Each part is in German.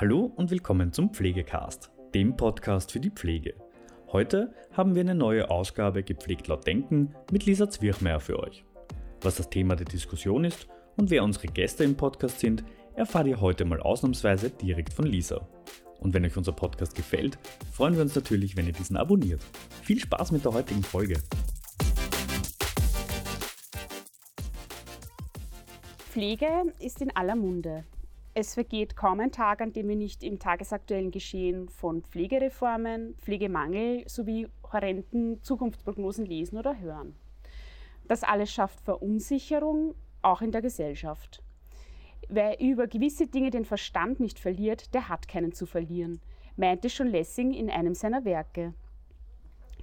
Hallo und willkommen zum Pflegecast, dem Podcast für die Pflege. Heute haben wir eine neue Ausgabe Gepflegt laut Denken mit Lisa Zwirchmeier für euch. Was das Thema der Diskussion ist und wer unsere Gäste im Podcast sind, erfahrt ihr heute mal ausnahmsweise direkt von Lisa. Und wenn euch unser Podcast gefällt, freuen wir uns natürlich, wenn ihr diesen abonniert. Viel Spaß mit der heutigen Folge. Pflege ist in aller Munde. Es vergeht kaum ein Tag, an dem wir nicht im tagesaktuellen Geschehen von Pflegereformen, Pflegemangel sowie horrenden Zukunftsprognosen lesen oder hören. Das alles schafft Verunsicherung, auch in der Gesellschaft. Wer über gewisse Dinge den Verstand nicht verliert, der hat keinen zu verlieren, meinte schon Lessing in einem seiner Werke.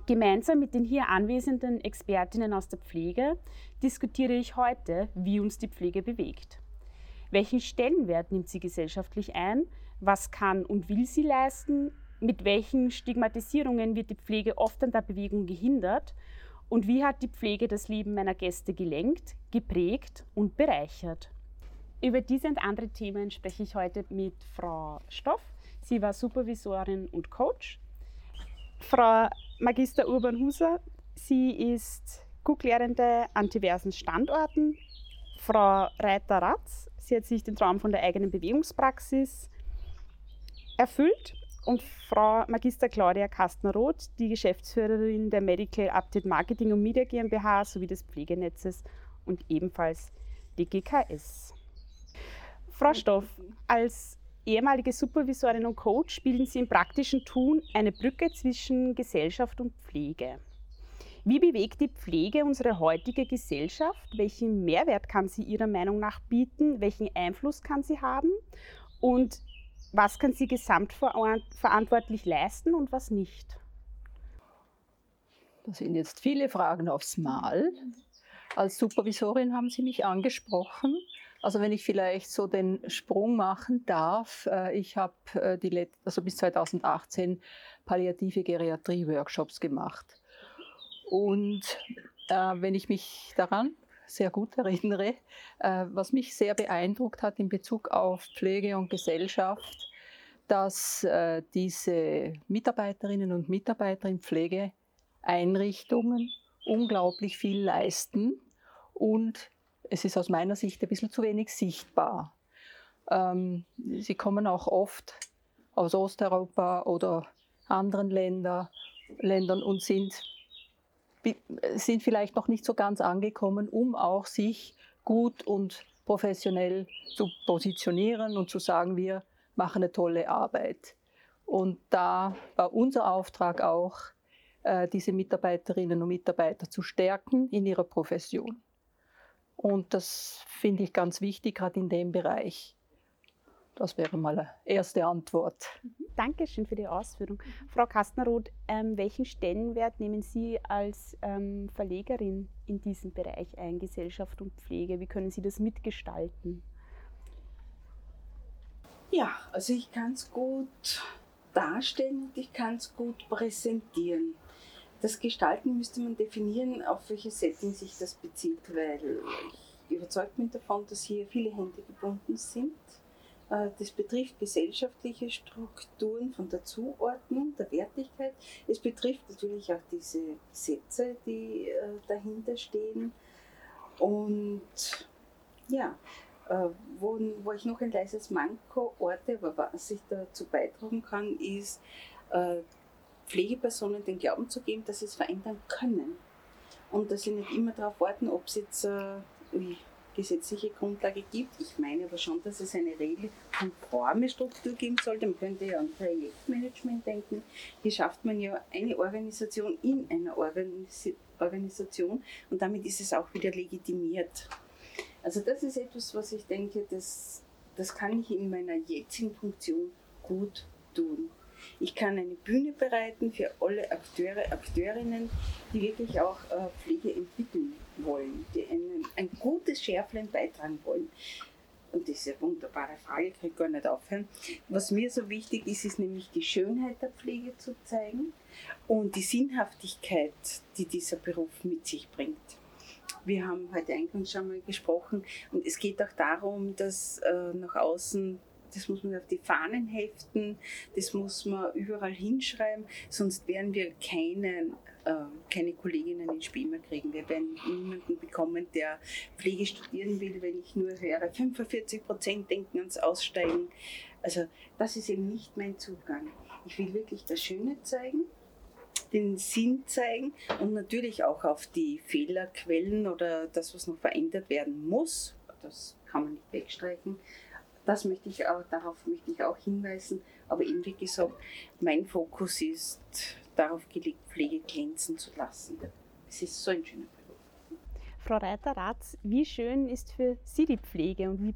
Gemeinsam mit den hier anwesenden Expertinnen aus der Pflege diskutiere ich heute, wie uns die Pflege bewegt. Welchen Stellenwert nimmt sie gesellschaftlich ein? Was kann und will sie leisten? Mit welchen Stigmatisierungen wird die Pflege oft an der Bewegung gehindert? Und wie hat die Pflege das Leben meiner Gäste gelenkt, geprägt und bereichert? Über diese und andere Themen spreche ich heute mit Frau Stoff. Sie war Supervisorin und Coach. Frau Magister Urban Huser, sie ist Gucklehrende an diversen Standorten. Frau Reiter-Ratz, Sie hat sich den Traum von der eigenen Bewegungspraxis erfüllt. Und Frau Magister Claudia Kastner-Roth, die Geschäftsführerin der Medical Update Marketing und Media GmbH sowie des Pflegenetzes und ebenfalls die GKS. Frau Stoff, als ehemalige Supervisorin und Coach bilden Sie im praktischen Tun eine Brücke zwischen Gesellschaft und Pflege. Wie bewegt die Pflege unsere heutige Gesellschaft? Welchen Mehrwert kann sie Ihrer Meinung nach bieten? Welchen Einfluss kann sie haben? Und was kann sie gesamtverantwortlich leisten und was nicht? Das sind jetzt viele Fragen aufs Mal. Als Supervisorin haben Sie mich angesprochen. Also wenn ich vielleicht so den Sprung machen darf, äh, ich habe äh, also bis 2018 palliative Geriatrie-Workshops gemacht. Und äh, wenn ich mich daran sehr gut erinnere, äh, was mich sehr beeindruckt hat in Bezug auf Pflege und Gesellschaft, dass äh, diese Mitarbeiterinnen und Mitarbeiter in Pflegeeinrichtungen unglaublich viel leisten und es ist aus meiner Sicht ein bisschen zu wenig sichtbar. Ähm, sie kommen auch oft aus Osteuropa oder anderen Länder, Ländern und sind sind vielleicht noch nicht so ganz angekommen, um auch sich gut und professionell zu positionieren und zu sagen, wir machen eine tolle Arbeit. Und da war unser Auftrag auch, äh, diese Mitarbeiterinnen und Mitarbeiter zu stärken in ihrer Profession. Und das finde ich ganz wichtig, gerade in dem Bereich. Das wäre mal eine erste Antwort. Dankeschön für die Ausführung. Frau Kastnerroth, ähm, welchen Stellenwert nehmen Sie als ähm, Verlegerin in diesem Bereich ein, Gesellschaft und Pflege? Wie können Sie das mitgestalten? Ja, also ich kann es gut darstellen und ich kann es gut präsentieren. Das Gestalten müsste man definieren, auf welche Setting sich das bezieht, weil ich überzeugt bin davon, dass hier viele Hände gebunden sind das betrifft gesellschaftliche Strukturen von der Zuordnung, der Wertigkeit. Es betrifft natürlich auch diese Gesetze, die äh, dahinter stehen. Und ja, äh, wo, wo ich noch ein leises Manko orte, aber was ich dazu beitragen kann, ist, Pflegepersonen den Glauben zu geben, dass sie es verändern können. Und dass sie nicht immer darauf warten, ob es jetzt, ui, gesetzliche Grundlage gibt. Ich meine aber schon, dass es eine regelkonforme Struktur geben sollte. Man könnte ja an Projektmanagement denken. Hier schafft man ja eine Organisation in einer Organis Organisation und damit ist es auch wieder legitimiert. Also das ist etwas, was ich denke, das, das kann ich in meiner jetzigen Funktion gut tun. Ich kann eine Bühne bereiten für alle Akteure, Akteurinnen, die wirklich auch äh, Pflege entwickeln wollen, die einen, ein gutes Schärflein beitragen wollen. Und diese wunderbare Frage kann ich gar nicht aufhören. Was mir so wichtig ist, ist nämlich die Schönheit der Pflege zu zeigen und die Sinnhaftigkeit, die dieser Beruf mit sich bringt. Wir haben heute eingangs schon mal gesprochen und es geht auch darum, dass äh, nach außen das muss man auf die Fahnen heften, das muss man überall hinschreiben, sonst werden wir keinen äh, keine Kolleginnen ins Spiel kriegen. Wir werden niemanden bekommen, der Pflege studieren will, wenn ich nur höre, 45 Prozent denken ans Aussteigen. Also das ist eben nicht mein Zugang. Ich will wirklich das Schöne zeigen, den Sinn zeigen und natürlich auch auf die Fehlerquellen oder das, was noch verändert werden muss. Das kann man nicht wegstreichen. Das möchte ich auch, darauf möchte ich auch hinweisen. Aber eben wie gesagt, mein Fokus ist darauf gelegt, Pflege glänzen zu lassen. Es ist so ein schöner Beruf. Frau Reiter-Ratz, wie schön ist für Sie die Pflege und wie,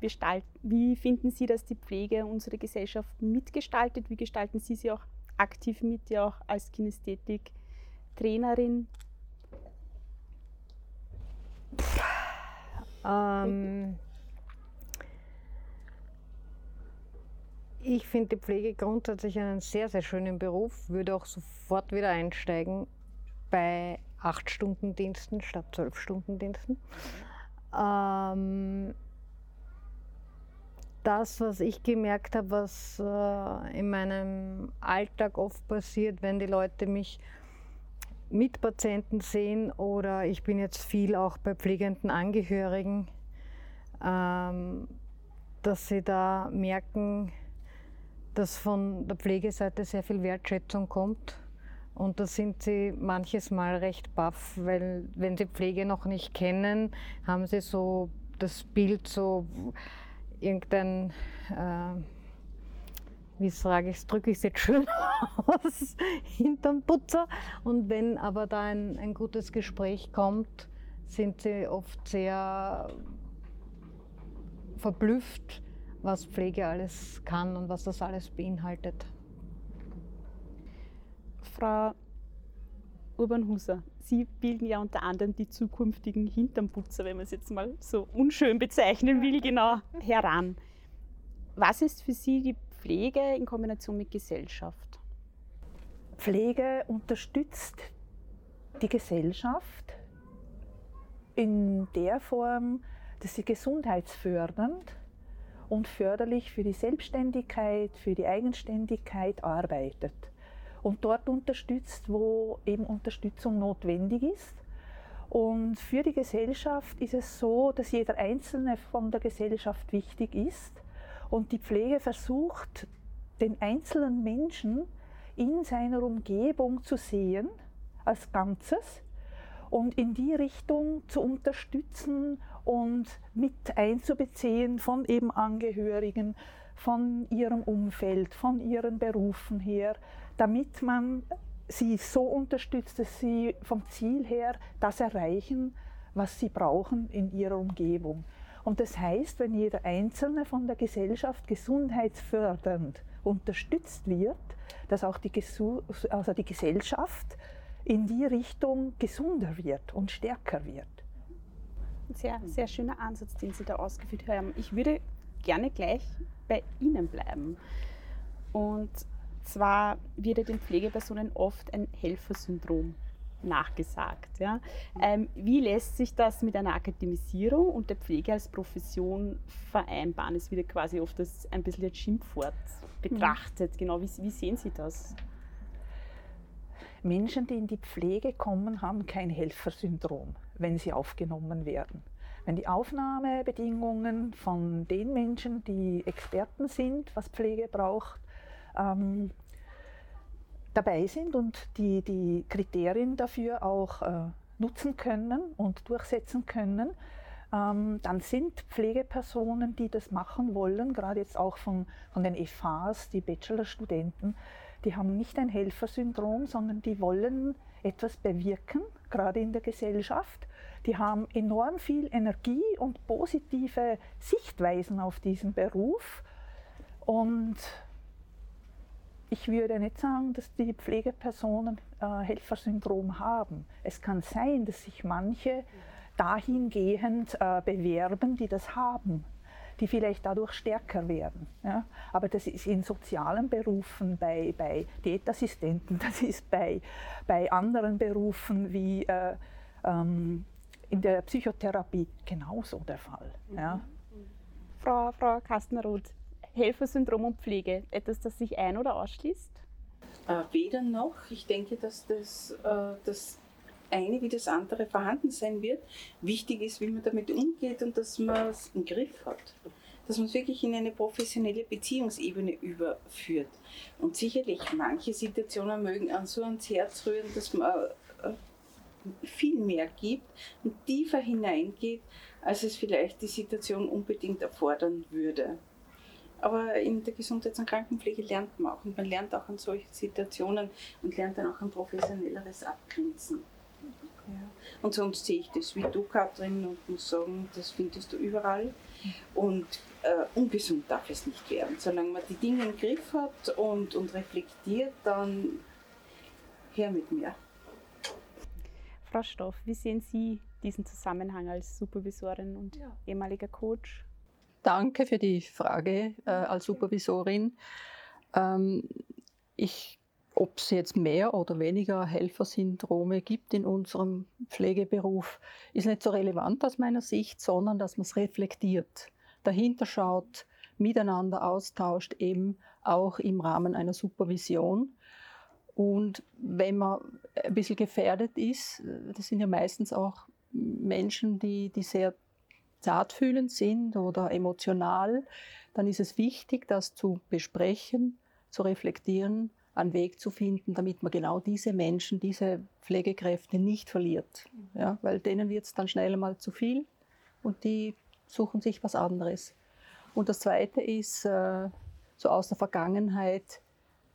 wie finden Sie, dass die Pflege unsere Gesellschaft mitgestaltet? Wie gestalten Sie sie auch aktiv mit, ja auch als Kinästhetik-Trainerin? Ähm, Ich finde die Pflege grundsätzlich einen sehr, sehr schönen Beruf, würde auch sofort wieder einsteigen bei 8-Stunden-Diensten statt 12-Stunden-Diensten. Ähm, das, was ich gemerkt habe, was äh, in meinem Alltag oft passiert, wenn die Leute mich mit Patienten sehen oder ich bin jetzt viel auch bei pflegenden Angehörigen, ähm, dass sie da merken, dass von der Pflegeseite sehr viel Wertschätzung kommt. Und da sind sie manches Mal recht baff, weil wenn sie Pflege noch nicht kennen, haben sie so das Bild so irgendein, äh, wie sage ich drücke ich es jetzt schön aus, hinterm Putzer. Und wenn aber da ein, ein gutes Gespräch kommt, sind sie oft sehr verblüfft, was Pflege alles kann und was das alles beinhaltet. Frau Urbanhuser, Sie bilden ja unter anderem die zukünftigen Hinternputzer, wenn man es jetzt mal so unschön bezeichnen will, genau heran. Was ist für Sie die Pflege in Kombination mit Gesellschaft? Pflege unterstützt die Gesellschaft in der Form, dass sie gesundheitsfördernd und förderlich für die Selbstständigkeit, für die Eigenständigkeit arbeitet und dort unterstützt, wo eben Unterstützung notwendig ist. Und für die Gesellschaft ist es so, dass jeder Einzelne von der Gesellschaft wichtig ist und die Pflege versucht, den einzelnen Menschen in seiner Umgebung zu sehen als Ganzes und in die Richtung zu unterstützen und mit einzubeziehen von eben Angehörigen, von ihrem Umfeld, von ihren Berufen her, damit man sie so unterstützt, dass sie vom Ziel her das erreichen, was sie brauchen in ihrer Umgebung. Und das heißt, wenn jeder Einzelne von der Gesellschaft gesundheitsfördernd unterstützt wird, dass auch die, also die Gesellschaft in die Richtung gesunder wird und stärker wird. Sehr, sehr schöner Ansatz, den Sie da ausgeführt haben. Ich würde gerne gleich bei Ihnen bleiben. Und zwar wird den Pflegepersonen oft ein Helfersyndrom nachgesagt. Ja. Ähm, wie lässt sich das mit einer Akademisierung und der Pflege als Profession vereinbaren? Es wird quasi oft als ein bisschen als Schimpfwort betrachtet. Mhm. Genau, wie, wie sehen Sie das? Menschen, die in die Pflege kommen, haben kein Helfersyndrom, wenn sie aufgenommen werden. Wenn die Aufnahmebedingungen von den Menschen, die Experten sind, was Pflege braucht, ähm, dabei sind und die die Kriterien dafür auch äh, nutzen können und durchsetzen können, ähm, dann sind Pflegepersonen, die das machen wollen, gerade jetzt auch von, von den EFAs, die Bachelorstudenten, die haben nicht ein Helfersyndrom, sondern die wollen etwas bewirken, gerade in der Gesellschaft. Die haben enorm viel Energie und positive Sichtweisen auf diesen Beruf. Und ich würde nicht sagen, dass die Pflegepersonen äh, Helfersyndrom haben. Es kann sein, dass sich manche dahingehend äh, bewerben, die das haben die vielleicht dadurch stärker werden. Ja? Aber das ist in sozialen Berufen, bei, bei Diätassistenten, das ist bei, bei anderen Berufen wie äh, ähm, in der Psychotherapie genauso der Fall. Ja? Frau, Frau Kastenroth, Helfersyndrom und Pflege etwas, das sich ein- oder ausschließt? Äh, weder noch. Ich denke, dass das, äh, das eine wie das andere vorhanden sein wird. Wichtig ist, wie man damit umgeht und dass man es im Griff hat. Dass man es wirklich in eine professionelle Beziehungsebene überführt. Und sicherlich, manche Situationen mögen an so ans Herz rühren, dass man äh, viel mehr gibt und tiefer hineingeht, als es vielleicht die Situation unbedingt erfordern würde. Aber in der Gesundheits- und Krankenpflege lernt man auch und man lernt auch an solchen Situationen und lernt dann auch ein professionelleres Abgrenzen. Ja. Und sonst sehe ich das wie du, Katrin, und muss sagen, das findest du überall. Und äh, ungesund darf es nicht werden. Solange man die Dinge im Griff hat und, und reflektiert, dann her mit mir. Frau Stoff, wie sehen Sie diesen Zusammenhang als Supervisorin und ja. ehemaliger Coach? Danke für die Frage äh, als Supervisorin. Ähm, ich, ob es jetzt mehr oder weniger Helfersyndrome gibt in unserem Pflegeberuf, ist nicht so relevant aus meiner Sicht, sondern dass man es reflektiert, dahinter schaut, miteinander austauscht, eben auch im Rahmen einer Supervision. Und wenn man ein bisschen gefährdet ist, das sind ja meistens auch Menschen, die, die sehr zartfühlend sind oder emotional, dann ist es wichtig, das zu besprechen, zu reflektieren, einen Weg zu finden, damit man genau diese Menschen, diese Pflegekräfte nicht verliert. Ja, weil denen wird es dann schnell mal zu viel und die suchen sich was anderes. Und das Zweite ist, äh, so aus der Vergangenheit,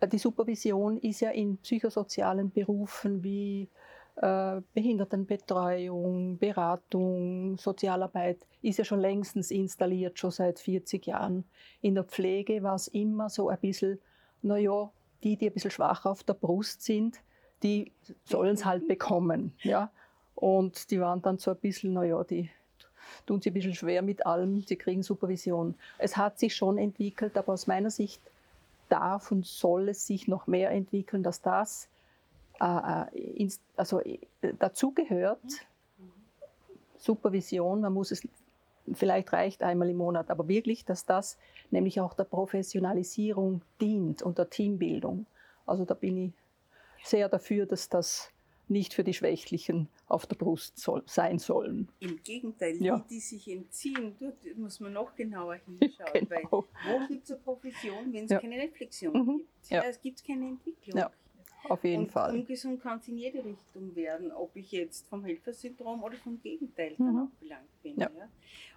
äh, die Supervision ist ja in psychosozialen Berufen wie äh, Behindertenbetreuung, Beratung, Sozialarbeit ist ja schon längstens installiert, schon seit 40 Jahren. In der Pflege war es immer so ein bisschen, naja, die, die ein bisschen schwach auf der Brust sind, die sollen es halt bekommen. Ja? Und die waren dann so ein bisschen, naja, die tun sich ein bisschen schwer mit allem, sie kriegen Supervision. Es hat sich schon entwickelt, aber aus meiner Sicht darf und soll es sich noch mehr entwickeln, dass das äh, äh also, äh, dazugehört. Supervision, man muss es, vielleicht reicht einmal im Monat, aber wirklich, dass das nämlich auch der Professionalisierung dient und der Teambildung. Also da bin ich sehr dafür, dass das nicht für die Schwächlichen auf der Brust soll, sein sollen. Im Gegenteil, ja. die, die sich entziehen, dort muss man noch genauer hinschauen. Genau. Weil wo gibt es eine Profession, wenn es ja. keine Reflexion mhm. gibt? Ja. Es gibt keine Entwicklung. Auf jeden und Fall. Ungesund kann es in jede Richtung werden, ob ich jetzt vom Helfersyndrom oder vom Gegenteil mhm. dann auch belangt bin. Ja. ja.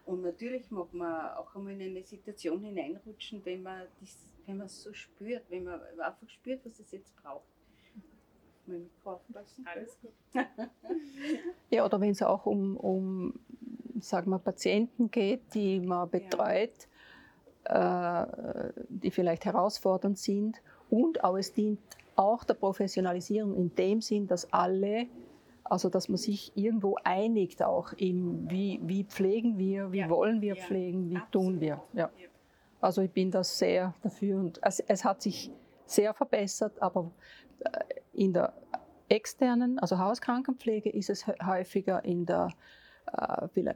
Und natürlich mag man auch einmal in eine Situation hineinrutschen, wenn man es so spürt, wenn man einfach spürt, was es jetzt braucht. Mein Mikro aufpassen. Alles gut. ja, oder wenn es auch um, um sagen wir, Patienten geht, die man betreut, ja. äh, die vielleicht herausfordernd sind. Und auch es dient auch der Professionalisierung in dem Sinn, dass alle, also dass man sich irgendwo einigt auch in, wie, wie pflegen wir, wie ja. wollen wir ja. pflegen, wie Absolut. tun wir. Ja. Also ich bin da sehr dafür und es, es hat sich sehr verbessert, aber äh, in der externen, also Hauskrankenpflege ist es häufiger in der äh,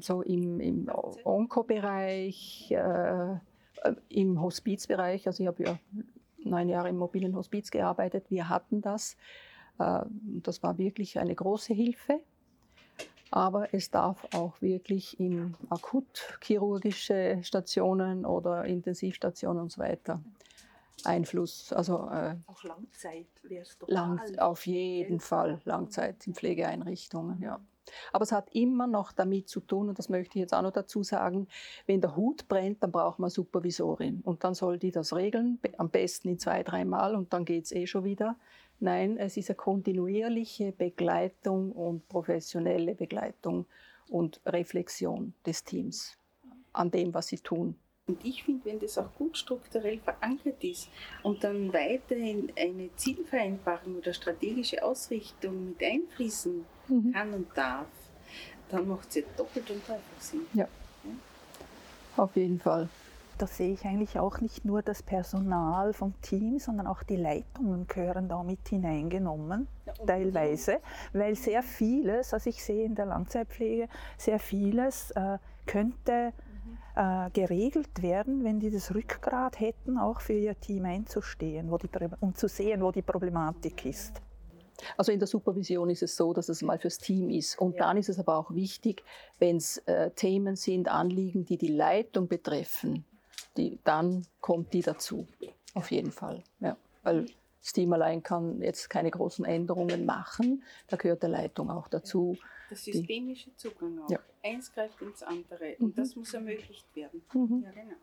so im, im Onko-Bereich, äh, im Hospizbereich. Also ich habe ja neun Jahre im mobilen Hospiz gearbeitet. Wir hatten das. Äh, das war wirklich eine große Hilfe. Aber es darf auch wirklich in akutchirurgische Stationen oder Intensivstationen und so weiter Einfluss. Also, äh, auch Langzeit wäre es doch. Lang, auf jeden Fall Langzeit in Pflegeeinrichtungen, ja. Aber es hat immer noch damit zu tun, und das möchte ich jetzt auch noch dazu sagen, wenn der Hut brennt, dann braucht man Supervisorin. Und dann soll die das regeln, am besten in zwei, dreimal und dann geht es eh schon wieder. Nein, es ist eine kontinuierliche Begleitung und professionelle Begleitung und Reflexion des Teams an dem, was sie tun. Und ich finde, wenn das auch gut strukturell verankert ist und dann weiterhin eine Zielvereinbarung oder strategische Ausrichtung mit einfließen mhm. kann und darf, dann macht es ja doppelt und dreifach Sinn. Ja. ja. Auf jeden Fall. Da sehe ich eigentlich auch nicht nur das Personal vom Team, sondern auch die Leitungen gehören da mit hineingenommen, ja, teilweise, weil sehr vieles, also ich sehe in der Langzeitpflege, sehr vieles äh, könnte äh, geregelt werden, wenn die das Rückgrat hätten, auch für ihr Team einzustehen wo die, und zu sehen, wo die Problematik ist. Also in der Supervision ist es so, dass es mal fürs Team ist. Und ja. dann ist es aber auch wichtig, wenn es äh, Themen sind, Anliegen, die die Leitung betreffen, die, dann kommt die dazu. Auf jeden Fall. Ja. Weil das Team allein kann jetzt keine großen Änderungen machen. Da gehört der Leitung auch dazu. Der systemische Zugang auch. Ja. Eins greift ins andere. Und mhm. das muss ermöglicht werden. Mhm. Ja, genau.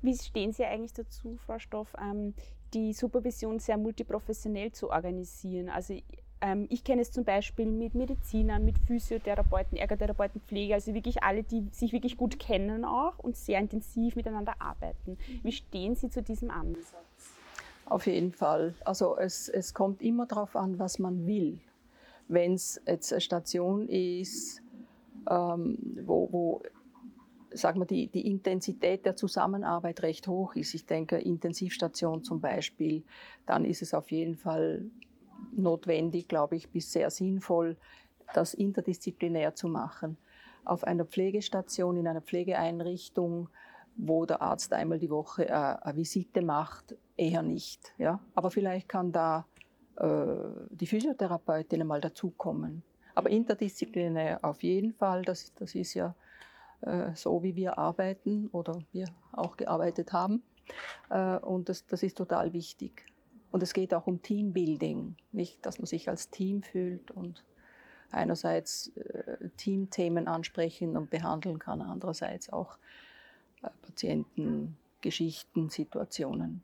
Wie stehen Sie eigentlich dazu, Frau Stoff, ähm, die Supervision sehr multiprofessionell zu organisieren? Also ich kenne es zum Beispiel mit Medizinern, mit Physiotherapeuten, Ergotherapeuten, Pflege, also wirklich alle, die sich wirklich gut kennen auch und sehr intensiv miteinander arbeiten. Wie stehen Sie zu diesem Ansatz? Auf jeden Fall. Also es, es kommt immer darauf an, was man will. Wenn es jetzt eine Station ist, ähm, wo, wo sagen wir, die, die Intensität der Zusammenarbeit recht hoch ist, ich denke Intensivstation zum Beispiel, dann ist es auf jeden Fall notwendig, glaube ich, bis sehr sinnvoll, das interdisziplinär zu machen. Auf einer Pflegestation, in einer Pflegeeinrichtung, wo der Arzt einmal die Woche äh, eine Visite macht, eher nicht. Ja? Aber vielleicht kann da äh, die Physiotherapeutin einmal dazukommen. Aber interdisziplinär auf jeden Fall, das, das ist ja äh, so, wie wir arbeiten oder wir auch gearbeitet haben. Äh, und das, das ist total wichtig. Und es geht auch um Teambuilding, nicht, dass man sich als Team fühlt und einerseits äh, Teamthemen ansprechen und behandeln kann, andererseits auch äh, Patienten, Geschichten, Situationen.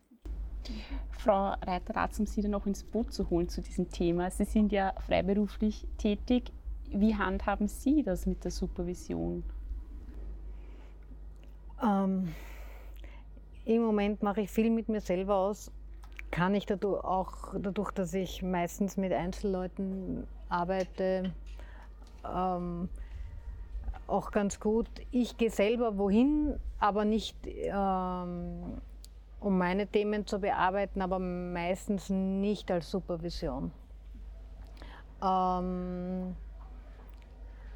Frau Reiter-Ratz, um Sie dann noch ins Boot zu holen zu diesem Thema. Sie sind ja freiberuflich tätig. Wie handhaben Sie das mit der Supervision? Ähm, Im Moment mache ich viel mit mir selber aus. Kann ich dadurch auch, dadurch, dass ich meistens mit Einzelleuten arbeite, ähm, auch ganz gut. Ich gehe selber wohin, aber nicht ähm, um meine Themen zu bearbeiten, aber meistens nicht als Supervision. Ähm,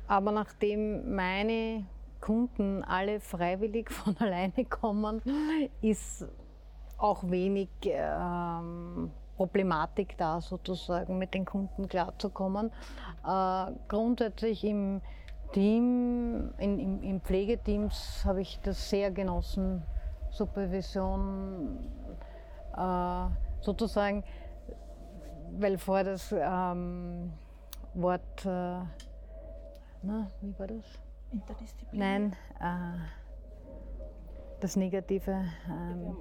aber nachdem meine Kunden alle freiwillig von alleine kommen, ist auch wenig ähm, Problematik da, sozusagen mit den Kunden klarzukommen. Äh, grundsätzlich im Team, in, im, im Pflegeteams habe ich das sehr genossen, Supervision äh, sozusagen, weil vorher das ähm, Wort, äh, na, wie war das? Interdisziplinär? Nein, äh, das Negative. Ähm,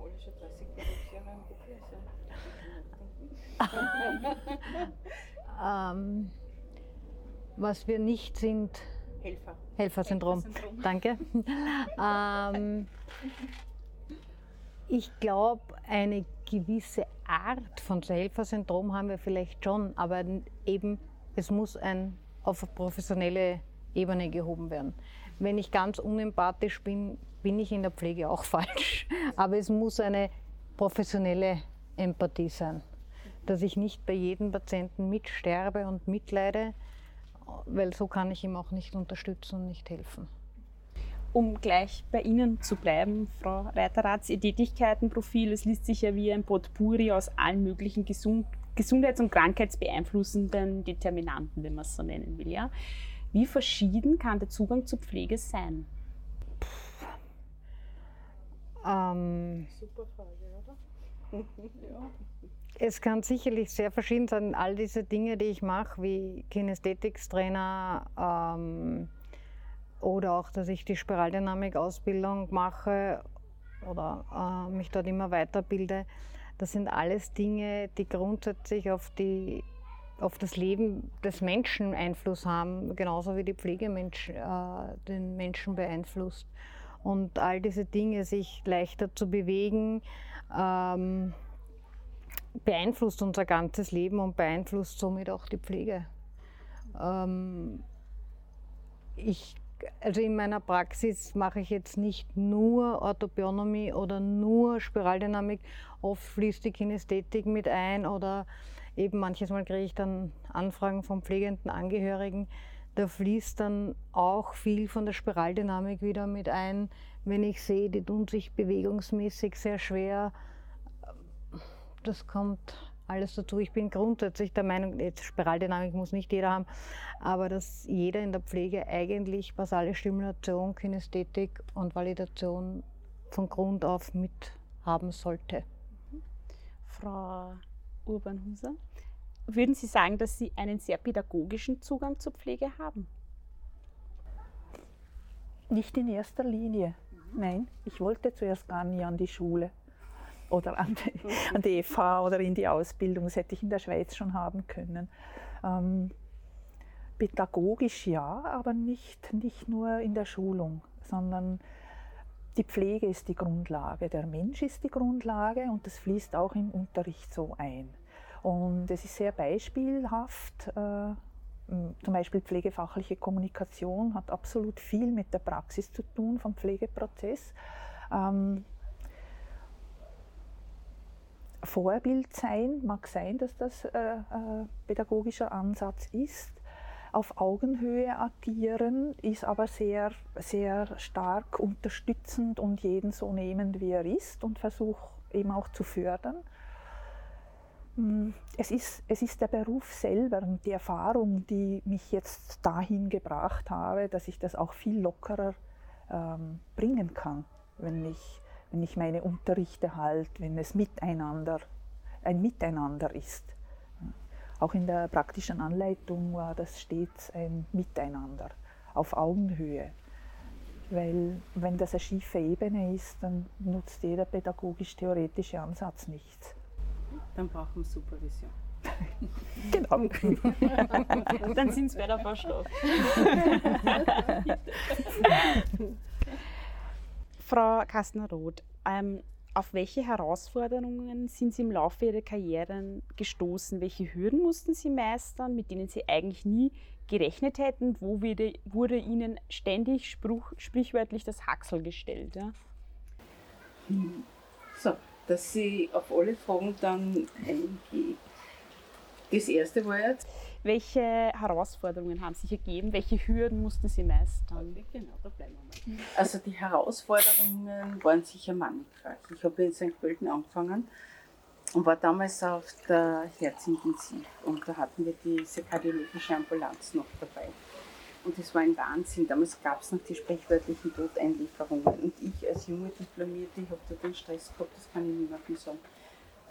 ähm, was wir nicht sind. Helfer. Helfersyndrom. Helfersyndrom. Danke. ähm, ich glaube, eine gewisse Art von Helfersyndrom haben wir vielleicht schon, aber eben es muss ein, auf professionelle Ebene gehoben werden. Wenn ich ganz unempathisch bin, bin ich in der Pflege auch falsch. Aber es muss eine professionelle Empathie sein, dass ich nicht bei jedem Patienten mitsterbe und mitleide, weil so kann ich ihm auch nicht unterstützen und nicht helfen. Um gleich bei Ihnen zu bleiben, Frau Reiteratz, Ihr Tätigkeitenprofil, es liest sich ja wie ein Potpourri aus allen möglichen Gesund gesundheits- und krankheitsbeeinflussenden Determinanten, wenn man es so nennen will. Ja? Wie verschieden kann der Zugang zur Pflege sein? Ähm, Super Frage, oder? ja. Es kann sicherlich sehr verschieden sein. All diese Dinge, die ich mache, wie Kinästhetikstrainer, ähm, oder auch, dass ich die Spiraldynamik-Ausbildung mache oder äh, mich dort immer weiterbilde. Das sind alles Dinge, die grundsätzlich auf, die, auf das Leben des Menschen Einfluss haben, genauso wie die Pflege Mensch, äh, den Menschen beeinflusst. Und all diese Dinge, sich leichter zu bewegen, ähm, beeinflusst unser ganzes Leben und beeinflusst somit auch die Pflege. Ähm, ich also in meiner Praxis mache ich jetzt nicht nur Orthopionomie oder nur Spiraldynamik. Oft fließt die Kinästhetik mit ein oder eben manches Mal kriege ich dann Anfragen von pflegenden Angehörigen. Da fließt dann auch viel von der Spiraldynamik wieder mit ein, wenn ich sehe, die tun sich bewegungsmäßig sehr schwer. Das kommt alles dazu. Ich bin grundsätzlich der Meinung, jetzt Spiraldynamik muss nicht jeder haben, aber dass jeder in der Pflege eigentlich basale Stimulation, Kinästhetik und Validation von Grund auf mit haben sollte. Frau Urbanhuser, würden Sie sagen, dass Sie einen sehr pädagogischen Zugang zur Pflege haben? Nicht in erster Linie. Nein, ich wollte zuerst gar nie an die Schule oder an die, an die FH oder in die Ausbildung. Das hätte ich in der Schweiz schon haben können. Ähm, pädagogisch ja, aber nicht, nicht nur in der Schulung, sondern die Pflege ist die Grundlage, der Mensch ist die Grundlage und das fließt auch im Unterricht so ein. Und es ist sehr beispielhaft. Äh, zum Beispiel pflegefachliche Kommunikation hat absolut viel mit der Praxis zu tun vom Pflegeprozess. Ähm, Vorbild sein, mag sein, dass das äh, äh, pädagogischer Ansatz ist. Auf Augenhöhe agieren ist aber sehr, sehr stark unterstützend und jeden so nehmend, wie er ist und versucht eben auch zu fördern. Hm, es ist, es ist der Beruf selber und die Erfahrung, die mich jetzt dahin gebracht habe, dass ich das auch viel lockerer ähm, bringen kann, wenn ich wenn ich meine Unterrichte halte, wenn es miteinander, ein Miteinander ist. Auch in der praktischen Anleitung war das stets ein Miteinander auf Augenhöhe. Weil wenn das eine schiefe Ebene ist, dann nutzt jeder pädagogisch-theoretische Ansatz nichts. Dann brauchen wir Supervision. genau. dann sind es bei der Frau Kastner-Roth, ähm, auf welche Herausforderungen sind Sie im Laufe Ihrer Karrieren gestoßen? Welche Hürden mussten Sie meistern, mit denen Sie eigentlich nie gerechnet hätten? Wo wurde, wurde Ihnen ständig spruch, sprichwörtlich das Haxel gestellt? Ja? So, dass Sie auf alle Fragen dann eingehen. Das erste war jetzt. Welche Herausforderungen haben sich ergeben? Welche Hürden mussten Sie meistern? Genau, da bleiben wir mal. Also die Herausforderungen waren sicher mannigfach. Ich habe in St. Pölten angefangen und war damals auf der Herzintensiv und da hatten wir diese kardiologische Ambulanz noch dabei. Und das war ein Wahnsinn. Damals gab es noch die sprichwörtlichen Todeinlieferungen. Und ich als junge Diplomierte, ich habe da den Stress gehabt, das kann ich niemandem sagen.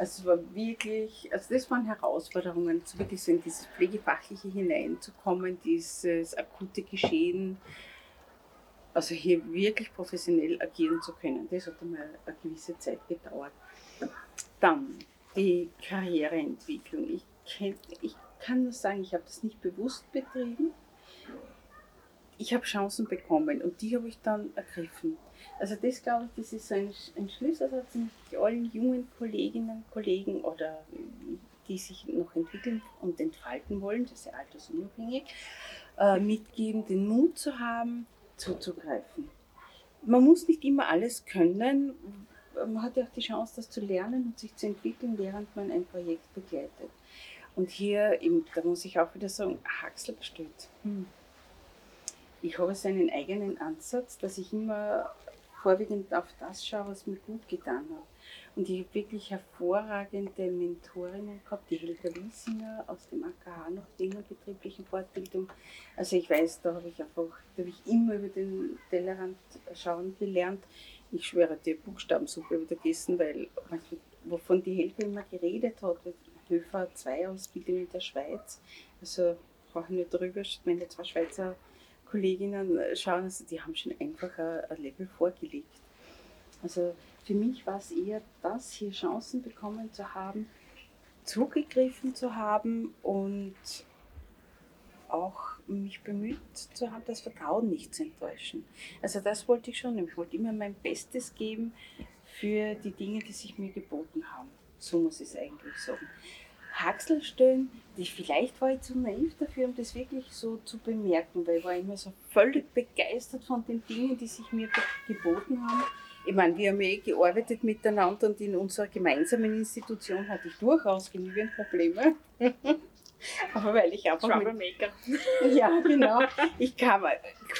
Also es war wirklich, also das waren Herausforderungen, so wirklich so in dieses Pflegefachliche hineinzukommen, dieses akute Geschehen, also hier wirklich professionell agieren zu können. Das hat einmal eine gewisse Zeit gedauert. Dann die Karriereentwicklung. Ich, kenn, ich kann nur sagen, ich habe das nicht bewusst betrieben. Ich habe Chancen bekommen und die habe ich dann ergriffen. Also das glaube ich, das ist so ein, ein Schlüsselsatz, den ich allen jungen Kolleginnen und Kollegen oder die sich noch entwickeln und entfalten wollen, das ist ja altersunabhängig, äh, mitgeben, den Mut zu haben, zuzugreifen. Man muss nicht immer alles können, man hat ja auch die Chance, das zu lernen und sich zu entwickeln, während man ein Projekt begleitet. Und hier, eben, da muss ich auch wieder sagen, Haxel steht. Hm. Ich habe so einen eigenen Ansatz, dass ich immer vorwiegend auf das schaue, was mir gut getan hat. Und ich habe wirklich hervorragende Mentorinnen gehabt, die Helga Wiesinger aus dem AKH noch der betrieblichen Fortbildung. Also ich weiß, da habe ich einfach, da habe ich immer über den Tellerrand schauen gelernt. Ich schwöre, die Buchstabensuppe wieder gegessen, weil wovon die Helga immer geredet hat, Höfer 2 Ausbildung in der Schweiz. Also brauche ich nicht drüber, meine zwei Schweizer Kolleginnen schauen, also die haben schon einfach ein, ein Level vorgelegt. Also für mich war es eher das, hier Chancen bekommen zu haben, zugegriffen zu haben und auch mich bemüht zu haben, das Vertrauen nicht zu enttäuschen. Also das wollte ich schon. Ich wollte immer mein Bestes geben für die Dinge, die sich mir geboten haben. So muss ich es eigentlich sagen. Haxel stellen, die, vielleicht war ich zu naiv dafür, um das wirklich so zu bemerken, weil ich war immer so völlig begeistert von den Dingen, die sich mir geboten haben. Ich meine, wir haben eh gearbeitet miteinander und in unserer gemeinsamen Institution hatte ich durchaus genügend Probleme. Aber weil ich einfach mit, Troublemaker. ja, genau. Ich kam,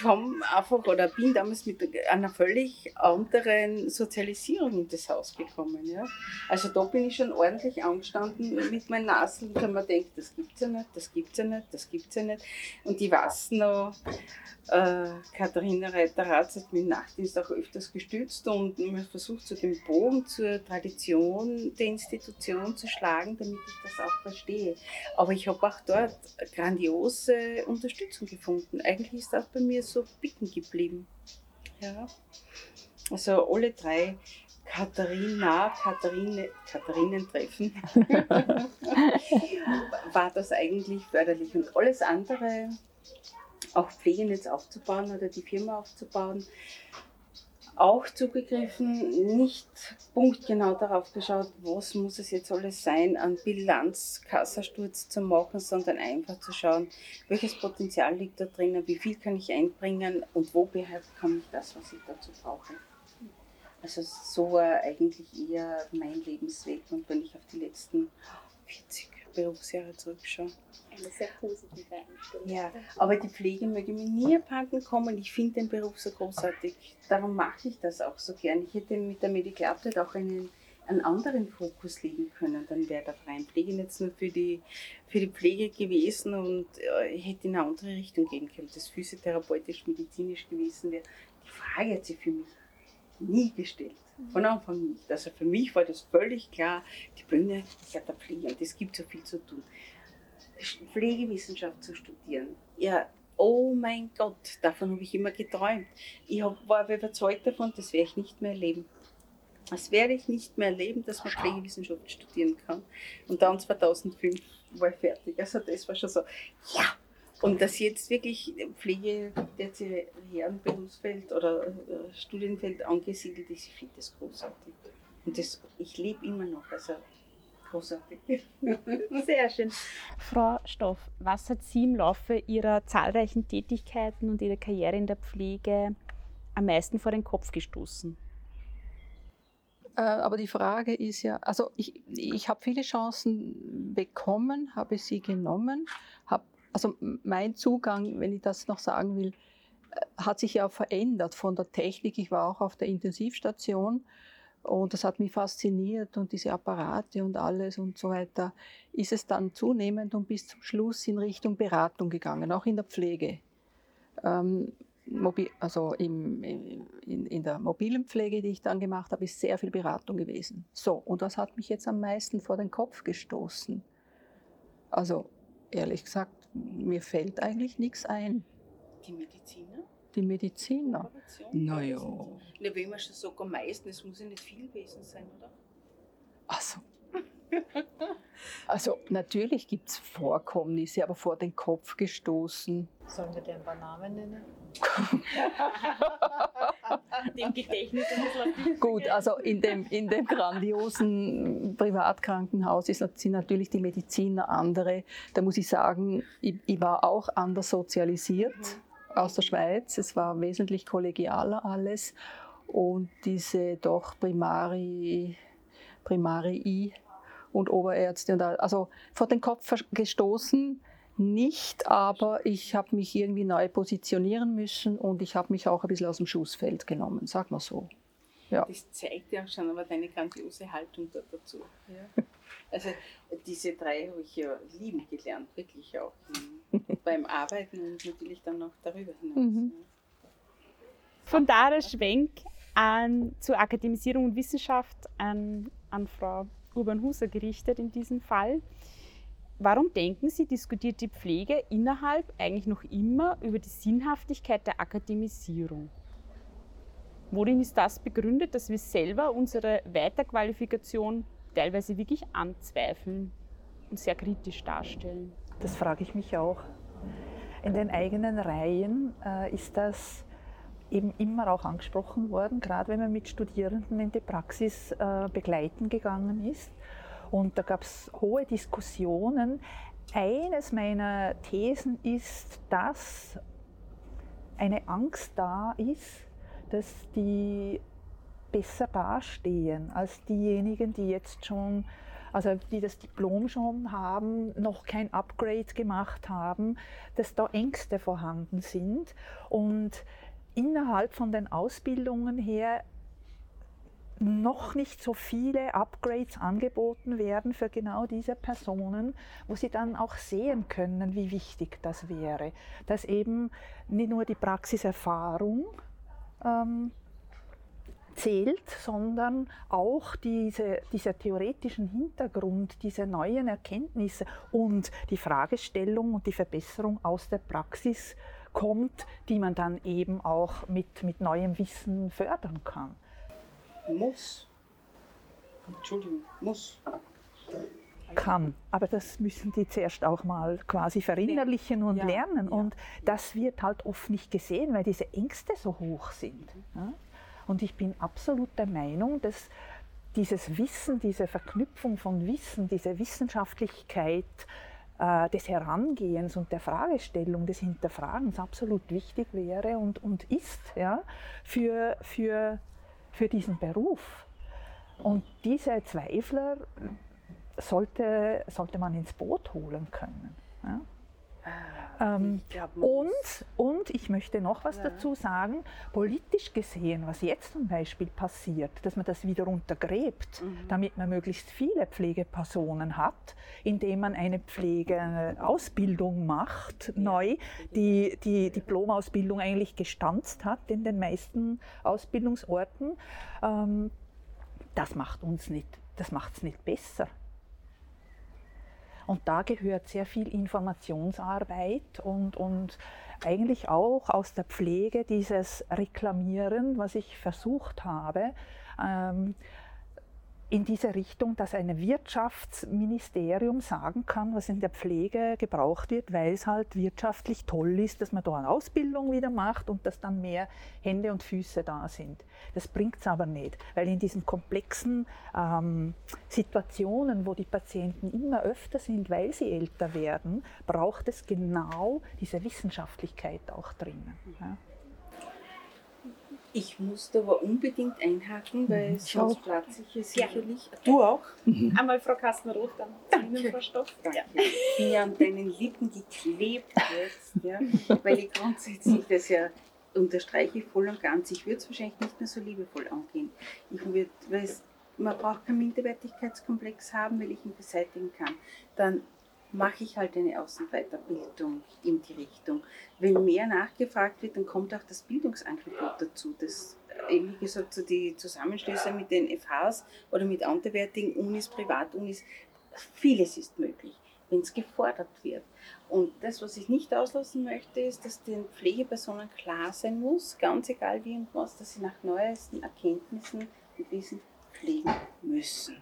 komm einfach oder bin damals mit einer völlig anderen Sozialisierung in das Haus gekommen. Ja. Also da bin ich schon ordentlich angestanden mit meinen Nasen, und man denkt, das gibt's ja nicht, das gibt's ja nicht, das gibt's ja nicht. Und ich weiß noch, äh, Katharina Reiter-Ratz hat mich im Nachtdienst auch öfters gestützt und man versucht, so den Bogen zur Tradition der Institution zu schlagen, damit ich das auch verstehe. Aber ich habe auch dort grandiose Unterstützung gefunden. Eigentlich ist das bei mir so bicken geblieben. Ja. Also alle drei Katharina, Katharine, Katharinentreffen war das eigentlich förderlich. Und alles andere auch Pflegenetz aufzubauen oder die Firma aufzubauen, auch zugegriffen, nicht punktgenau darauf geschaut, was muss es jetzt alles sein, an Bilanzkassasturz zu machen, sondern einfach zu schauen, welches Potenzial liegt da drinnen, wie viel kann ich einbringen und wo bekomme ich das, was ich dazu brauche. Also so war eigentlich eher mein Lebensweg und wenn ich auf die letzten 40 Berufsjahre zurückschaue. Eine sehr positive Einstellung. Ja, aber die Pflege möge mir nie abhanden kommen. Ich finde den Beruf so großartig. Darum mache ich das auch so gern. Ich hätte mit der Medical Update auch einen, einen anderen Fokus legen können. Dann wäre der freien Pflege jetzt nur für die, für die Pflege gewesen und äh, hätte in eine andere Richtung gehen können. Das physiotherapeutisch-medizinisch gewesen wäre. Die Frage hat sich für mich nie gestellt. Von Anfang nicht. Also für mich war das völlig klar, die Bühne ist ja der Pflege und es gibt so viel zu tun. Pflegewissenschaft zu studieren, ja, oh mein Gott, davon habe ich immer geträumt. Ich hab, war aber überzeugt davon, das werde ich nicht mehr erleben. Das werde ich nicht mehr erleben, dass man Pflegewissenschaft studieren kann. Und dann 2005 war ich fertig. Also das war schon so, ja, und dass jetzt wirklich Pflege tertiären Berufsfeld oder äh, Studienfeld angesiedelt ist, ich finde das großartig. Und das, ich lebe immer noch, also großartig. Sehr schön. Frau Stoff, was hat Sie im Laufe Ihrer zahlreichen Tätigkeiten und Ihrer Karriere in der Pflege am meisten vor den Kopf gestoßen? Äh, aber die Frage ist ja, also ich, ich habe viele Chancen bekommen, habe sie genommen, also mein Zugang, wenn ich das noch sagen will, äh, hat sich ja verändert von der Technik. Ich war auch auf der Intensivstation und das hat mich fasziniert und diese Apparate und alles und so weiter. Ist es dann zunehmend und bis zum Schluss in Richtung Beratung gegangen, auch in der Pflege. Ähm, also in, der mobilen Pflege, die ich dann gemacht habe, ist sehr viel Beratung gewesen. So, und was hat mich jetzt am meisten vor den Kopf gestoßen? Also, ehrlich gesagt, mir fällt eigentlich nichts ein. Die Mediziner? Die Mediziner? Naja. Na, wenn man schon sagt, am meisten, es muss ja nicht viel gewesen sein, oder? Also. Also natürlich gibt es Vorkommnisse, aber vor den Kopf gestoßen. Sollen wir dir ein paar Namen nennen? dem Gedächtnis Gut, also in dem, in dem grandiosen Privatkrankenhaus ist, sind natürlich die Mediziner andere. Da muss ich sagen, ich, ich war auch anders sozialisiert mhm. aus der Schweiz. Es war wesentlich kollegialer alles. Und diese doch Primari, Primari und Oberärzte und all, also vor den Kopf gestoßen nicht, aber ich habe mich irgendwie neu positionieren müssen und ich habe mich auch ein bisschen aus dem Schussfeld genommen, sag mal so. Ja. Das zeigt ja schon aber deine grandiose Haltung da dazu. Ja. Also diese drei habe ich ja lieben gelernt, wirklich auch beim Arbeiten und natürlich dann auch darüber hinaus. Mhm. Von da der Schwenk an, zur Akademisierung und Wissenschaft an, an Frau Urban-Huser gerichtet in diesem Fall. Warum denken Sie, diskutiert die Pflege innerhalb eigentlich noch immer über die Sinnhaftigkeit der Akademisierung? Worin ist das begründet, dass wir selber unsere Weiterqualifikation teilweise wirklich anzweifeln und sehr kritisch darstellen? Das frage ich mich auch. In den eigenen Reihen äh, ist das eben immer auch angesprochen worden, gerade wenn man mit Studierenden in die Praxis äh, begleiten gegangen ist. Und da gab es hohe Diskussionen. Eines meiner Thesen ist, dass eine Angst da ist, dass die besser dastehen als diejenigen, die jetzt schon also die das Diplom schon haben, noch kein Upgrade gemacht haben, dass da Ängste vorhanden sind und innerhalb von den Ausbildungen her noch nicht so viele Upgrades angeboten werden für genau diese Personen, wo sie dann auch sehen können, wie wichtig das wäre. Dass eben nicht nur die Praxiserfahrung ähm, zählt, sondern auch diese, dieser theoretischen Hintergrund, diese neuen Erkenntnisse und die Fragestellung und die Verbesserung aus der Praxis kommt, die man dann eben auch mit, mit neuem Wissen fördern kann muss. Entschuldigung, muss. Kann. Aber das müssen die zuerst auch mal quasi verinnerlichen und ja, lernen. ja. Und das wird halt oft nicht gesehen, weil diese Ängste so hoch sind. Und ich bin absolut der Meinung, dass dieses Wissen, diese Verknüpfung von Wissen, diese Wissenschaftlichkeit des Herangehens und der Fragestellung, des Hinterfragens absolut wichtig wäre und, und ist ja, für, für für diesen Beruf. Und diese Zweifler sollte, sollte man ins Boot holen können. Ja? Ähm, und, und ich möchte noch was Ja. dazu sagen, politisch gesehen, was jetzt zum Beispiel passiert, dass man das wieder untergräbt, damit man möglichst viele Pflegepersonen hat, indem man eine Pflegeausbildung macht, neu, die die Diplomausbildung eigentlich gestanzt hat in den meisten Ausbildungsorten. Ähm, das macht uns nicht, das macht es nicht besser. Und da gehört sehr viel Informationsarbeit und, und eigentlich auch aus der Pflege dieses Reklamieren, was ich versucht habe, ähm, in diese Richtung, dass ein Wirtschaftsministerium sagen kann, was in der Pflege gebraucht wird, weil es halt wirtschaftlich toll ist, dass man da eine Ausbildung wieder macht und dass dann mehr Hände und Füße da sind. Das bringt es aber nicht, weil in diesen komplexen ähm, Situationen, wo die Patienten immer öfter sind, weil sie älter werden, braucht es genau diese Wissenschaftlichkeit auch drinnen. Ja. Ich musste aber unbedingt einhaken, weil Mhm. sonst platze ich hier sicherlich. Du auch? Einmal Frau Kastenroth, dann Ihnen, Frau Stoff. Danke. Ich bin ja an deinen Lippen geklebt jetzt, ja, weil ich grundsätzlich das ja unterstreiche ich voll und ganz. Ich würde es wahrscheinlich nicht mehr so liebevoll angehen. Ich würd, weil es, man braucht keinen Minderwertigkeitskomplex haben, weil ich ihn beseitigen kann. Dann mache ich halt eine Außenweiterbildung in die Richtung. Wenn mehr nachgefragt wird, dann kommt auch das Bildungsangebot dazu. Das, eben wie gesagt, so die Zusammenschlüsse mit den FHs oder mit anderwertigen Unis, Privatunis, vieles ist möglich, wenn es gefordert wird. Und das, was ich nicht auslassen möchte, ist, dass den Pflegepersonen klar sein muss, ganz egal wie und was, dass sie nach neuesten Erkenntnissen und Wissen pflegen müssen.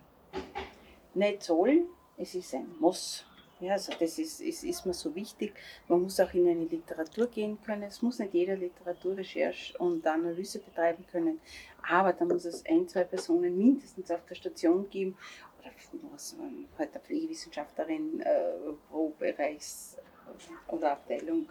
Nicht sollen, es ist ein Muss. Ja, also das ist, ist, ist mir so wichtig. Man muss auch in eine Literatur gehen können. Es muss nicht jeder Literaturrecherche und Analyse betreiben können, aber da muss es ein, zwei Personen mindestens auf der Station geben oder was man halt eine Pflegewissenschaftlerin äh, pro Bereichs- oder Abteilung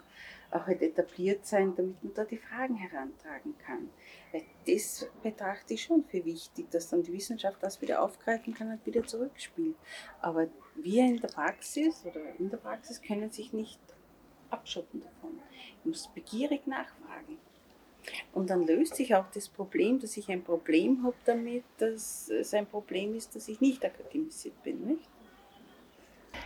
auch halt etabliert sein, damit man da die Fragen herantragen kann. Weil das betrachte ich schon für wichtig, dass dann die Wissenschaft das wieder aufgreifen kann und wieder zurückspielt. Aber wir in der Praxis oder in der Praxis können sich nicht abschotten davon. Ich muss begierig nachfragen. Und dann löst sich auch das Problem, dass ich ein Problem habe damit, dass es ein Problem ist, dass ich nicht akademisiert bin. Nicht?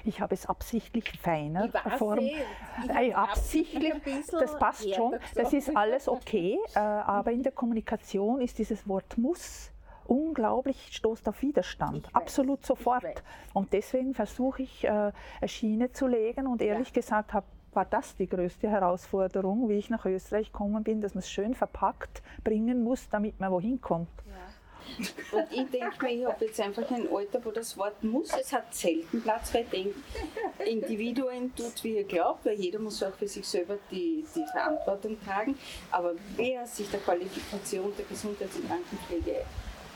Ich habe es absichtlich feiner Form. eh. Äh, hab absichtlich, das passt schon, das ist alles okay, äh, aber in der Kommunikation ist dieses Wort muss unglaublich, stoßt auf Widerstand, weiß, absolut sofort. Und deswegen versuche ich, äh, eine Schiene zu legen und ehrlich gesagt hab, war das die größte Herausforderung, wie ich nach Österreich gekommen bin, dass man es schön verpackt bringen muss, damit man wohin kommt. Und ich denke mir, ich habe jetzt einfach ein Alter, wo das Wort muss, es hat selten Platz, weil denke, Individuen tut, wie er glaubt, weil jeder muss auch für sich selber die, die Verantwortung tragen. Aber wer sich der Qualifikation der Gesundheits- und Krankenpflege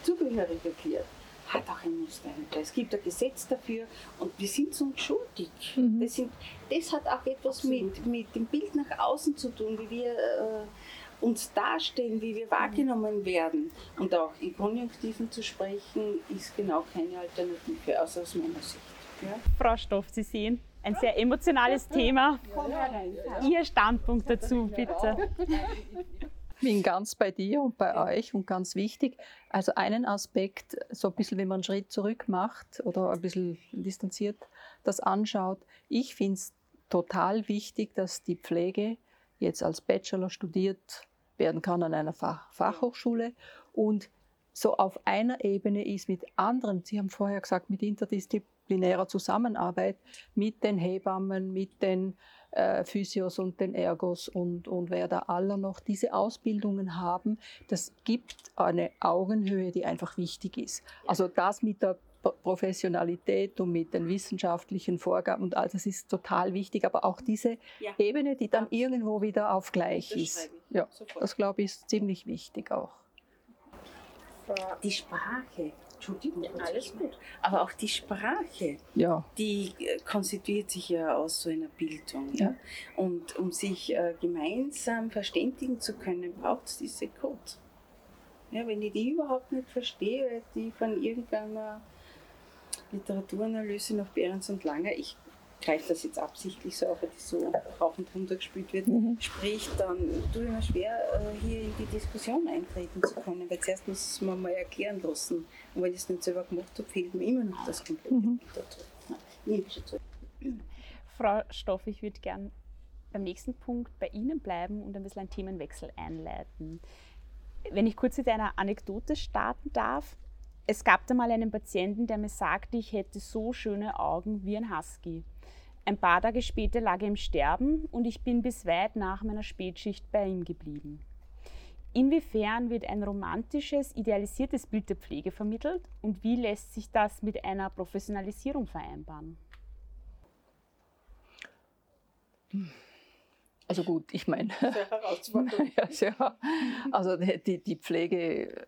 zugehörig erklärt, hat auch ein Muster dahinter. Es gibt ein Gesetz dafür und wir sind so schuldig. Das, sind, das hat auch etwas mit, mit dem Bild nach außen zu tun, wie wir äh, uns darstellen, wie wir wahrgenommen werden und auch in Konjunktiven zu sprechen, ist genau keine Alternative, außer aus meiner Sicht. Ja? Frau Stoff, Sie sehen, ein sehr emotionales Thema. Ihr Standpunkt dazu, bitte. Ich bin ganz bei dir und bei euch und ganz wichtig. Also einen Aspekt, so ein bisschen, wenn man einen Schritt zurück macht oder ein bisschen distanziert das anschaut. Ich finde es total wichtig, dass die Pflege jetzt als Bachelor studiert werden kann an einer Fach Fachhochschule und so auf einer Ebene ist mit anderen, Sie haben vorher gesagt, mit interdisziplinärer Zusammenarbeit, mit den Hebammen, mit den äh, Physios und den Ergos und, und wer da alle noch diese Ausbildungen haben, das gibt eine Augenhöhe, die einfach wichtig ist. Also das mit der Professionalität und mit den wissenschaftlichen Vorgaben und all das ist total wichtig, aber auch diese ja. Ebene, die dann Absolut. irgendwo wieder auf gleich das ist. Ja, Sofort. das glaube ich ist ziemlich wichtig auch. Die Sprache, Entschuldigung, ja, alles gut. Aber auch die Sprache, ja. die äh, konstituiert sich ja aus so einer Bildung. Ja. Und um sich äh, gemeinsam verständigen zu können, braucht es diese Code. Ja, wenn ich die überhaupt nicht verstehe, die von irgendeiner Literaturanalyse nach Behrens und Langer, ich greife das jetzt absichtlich so auf, weil das so rauf und runter gespielt wird, mhm. spricht, dann tue ich mir schwer, äh, hier in die Diskussion eintreten zu können, weil zuerst muss man mal erklären lassen. Und wenn ich es nicht selber gemacht habe, fehlt mir immer noch das komplette mhm. dazu. Nein, Frau Stoff, ich würde gern beim nächsten Punkt bei Ihnen bleiben und ein bisschen einen Themenwechsel einleiten. Wenn ich kurz mit einer Anekdote starten darf, es gab da mal einen Patienten, der mir sagte, ich hätte so schöne Augen wie ein Husky. Ein paar Tage später lag er im Sterben und ich bin bis weit nach meiner Spätschicht bei ihm geblieben. Inwiefern wird ein romantisches, idealisiertes Bild der Pflege vermittelt und wie lässt sich das mit einer Professionalisierung vereinbaren? Also gut, ich meine, ja, sehr, also die, die Pflege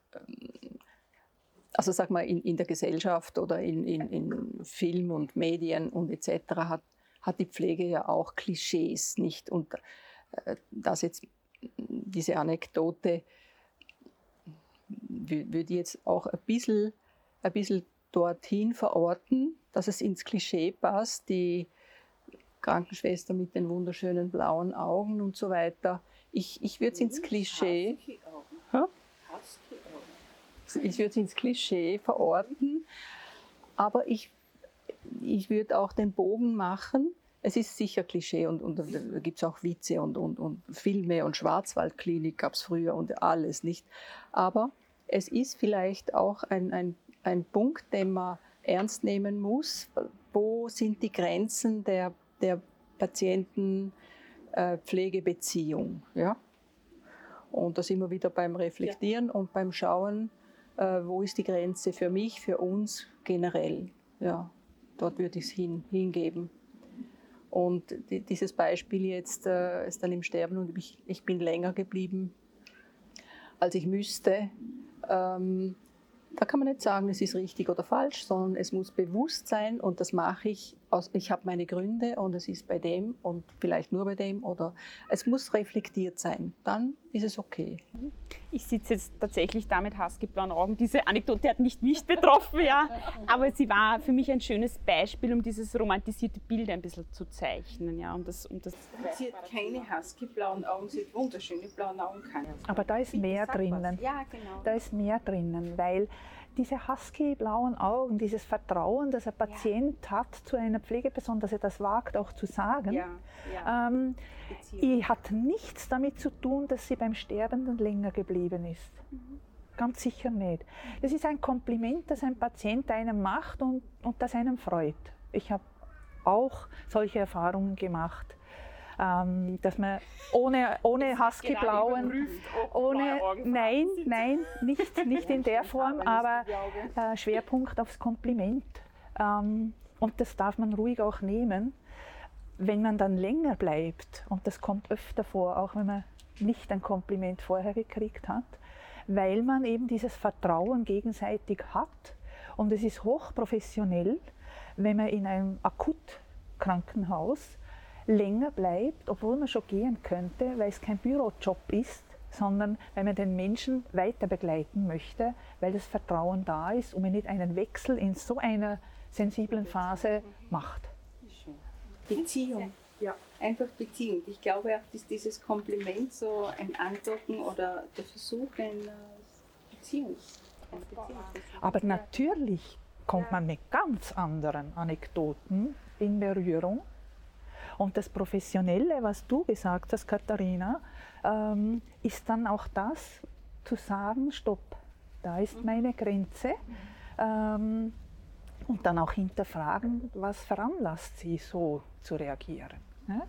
also sag mal, in, in der Gesellschaft oder in, in, in Film und Medien und etc. hat, hat die Pflege ja auch Klischees, nicht? Und äh, das jetzt, diese Anekdote würde jetzt auch ein bisschen, ein bisschen dorthin verorten, dass es ins Klischee passt, die Krankenschwester mit den wunderschönen blauen Augen und so weiter. Ich, ich würde es ins Klischee. Ha? ich würde es ins Klischee verorten, aber ich, ich würde auch den Bogen machen. Es ist sicher Klischee und, und da gibt es auch Witze und, und, und Filme und Schwarzwaldklinik gab es früher und alles nicht. Aber es ist vielleicht auch ein, ein, ein Punkt, den man ernst nehmen muss. Wo sind die Grenzen der, der Patienten-Pflegebeziehung? Äh, ja? Und da sind wir wieder beim Reflektieren ja. und beim Schauen, äh, wo ist die Grenze für mich, für uns generell. Ja, dort würde ich es hin, hingeben. Und die, dieses Beispiel jetzt äh, ist dann im Sterben und ich, ich bin länger geblieben, als ich müsste. Ähm, da kann man nicht sagen, es ist richtig oder falsch, sondern es muss bewusst sein und das mache ich. Aus, ich habe meine Gründe und es ist bei dem und vielleicht nur bei dem oder es muss reflektiert sein. Dann ist es okay. Ich sitze jetzt tatsächlich da mit husky-blauen Augen. Diese Anekdote hat nicht mich betroffen, ja, aber sie war für mich ein schönes Beispiel, um dieses romantisierte Bild ein bisschen zu zeichnen, ja, um das, um das. Sie hat keine husky-blauen Augen, sie hat wunderschöne blaue Augen. Aber da ist mehr drinnen. Ja, genau. Da ist mehr drinnen, weil diese husky-blauen Augen, dieses Vertrauen, das ein Patient ja. hat zu einer Pflegeperson, dass er das wagt, auch zu sagen, ja, ja. Ähm, hat nichts damit zu tun, dass sie beim Sterbenden länger geblieben ist. Mhm. Ganz sicher nicht. Das ist ein Kompliment, das ein Patient einem macht und, und das einem freut. Ich habe auch solche Erfahrungen gemacht ähm, dass man ohne, ohne Husky-blauen, ohne, nein, nein, nicht, nicht in der Form, aber äh, Schwerpunkt aufs Kompliment. Ähm, und das darf man ruhig auch nehmen, wenn man dann länger bleibt. Und das kommt öfter vor, auch wenn man nicht ein Kompliment vorher gekriegt hat, weil man eben dieses Vertrauen gegenseitig hat. Und es ist hochprofessionell, wenn man in einem Akutkrankenhaus länger bleibt, obwohl man schon gehen könnte, weil es kein Bürojob ist, sondern weil man den Menschen weiter begleiten möchte, weil das Vertrauen da ist und man nicht einen Wechsel in so einer sensiblen Phase macht. Beziehung. Ja. Einfach Beziehung. Ich glaube auch, dass dieses Kompliment so ein Andocken oder der Versuch einer Beziehung. Aber natürlich kommt man mit ganz anderen Anekdoten in Berührung. Und das Professionelle, was du gesagt hast, Katharina, ähm, ist dann auch das, zu sagen, stopp, da ist meine Grenze. Ähm, und dann auch hinterfragen, was veranlasst sie so zu reagieren. Ne?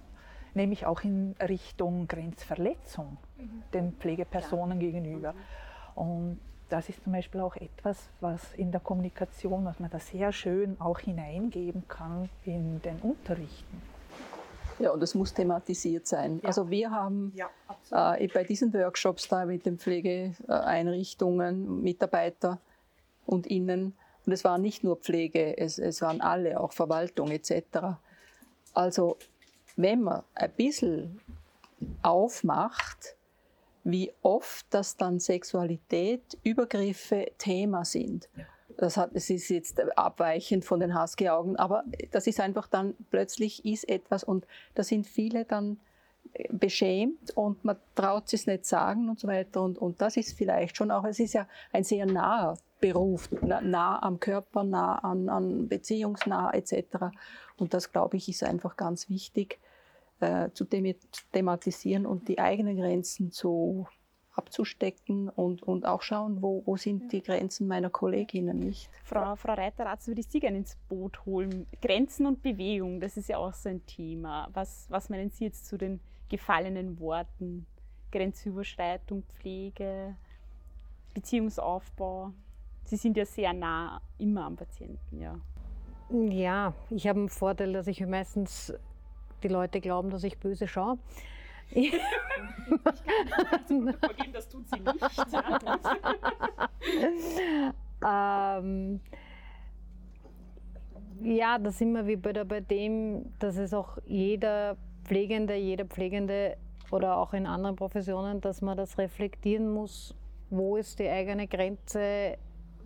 Nämlich auch in Richtung Grenzverletzung mhm. den Pflegepersonen ja. gegenüber. Und das ist zum Beispiel auch etwas, was in der Kommunikation, was man da sehr schön auch hineingeben kann in den Unterrichten. Ja, und es muss thematisiert sein. Ja. Also wir haben ja, äh, bei diesen Workshops da mit den Pflegeeinrichtungen, Mitarbeiter und Innen, und es war nicht nur Pflege, es, es waren alle, auch Verwaltung etc. Also wenn man ein bisschen aufmacht, wie oft das dann Sexualität, Übergriffe Thema sind. Das, hat, das ist jetzt abweichend von den Husky-Augen, aber das ist einfach dann plötzlich ist etwas und da sind viele dann äh, beschämt und man traut es nicht sagen und so weiter. Und, und das ist vielleicht schon auch, es ist ja ein sehr naher Beruf, nah am Körper, nah an, an beziehungsnah etc. Und das, glaube ich, ist einfach ganz wichtig äh, zu thematisieren und die eigenen Grenzen zu abzustecken und, und auch schauen, wo, wo sind die Grenzen meiner Kolleginnen nicht. Frau, Frau Reiteratz, würde ich Sie gerne ins Boot holen. Grenzen und Bewegung, das ist ja auch so ein Thema. Was, was meinen Sie jetzt zu den gefallenen Worten? Grenzüberschreitung, Pflege, Beziehungsaufbau? Sie sind ja sehr nah immer am Patienten, ja. Ja, ich habe einen Vorteil, dass ich meistens die Leute glauben, dass ich böse schaue. Ich kann vorgehen, das tut sie nicht. ähm, ja, da sind wir wie bei, dem, dass es auch jeder Pflegende, jeder Pflegende oder auch in anderen Professionen, dass man das reflektieren muss, wo ist die eigene Grenze,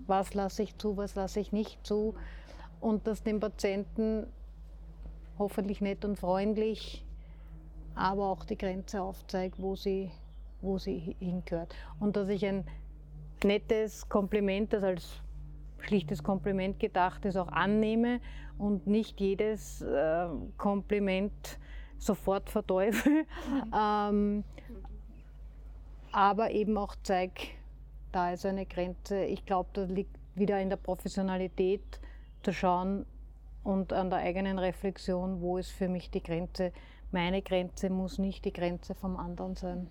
was lasse ich zu, was lasse ich nicht zu? Und das dem Patienten hoffentlich nett und freundlich, aber auch die Grenze aufzeigt, wo sie, wo sie hingehört. Und dass ich ein nettes Kompliment, das als schlichtes Kompliment gedacht ist, auch annehme und nicht jedes äh, Kompliment sofort verteufel, ähm, aber eben auch zeige, da ist eine Grenze. Ich glaube, da liegt wieder in der Professionalität zu schauen und an der eigenen Reflexion, wo ist für mich die Grenze. Meine Grenze muss nicht die Grenze vom anderen sein.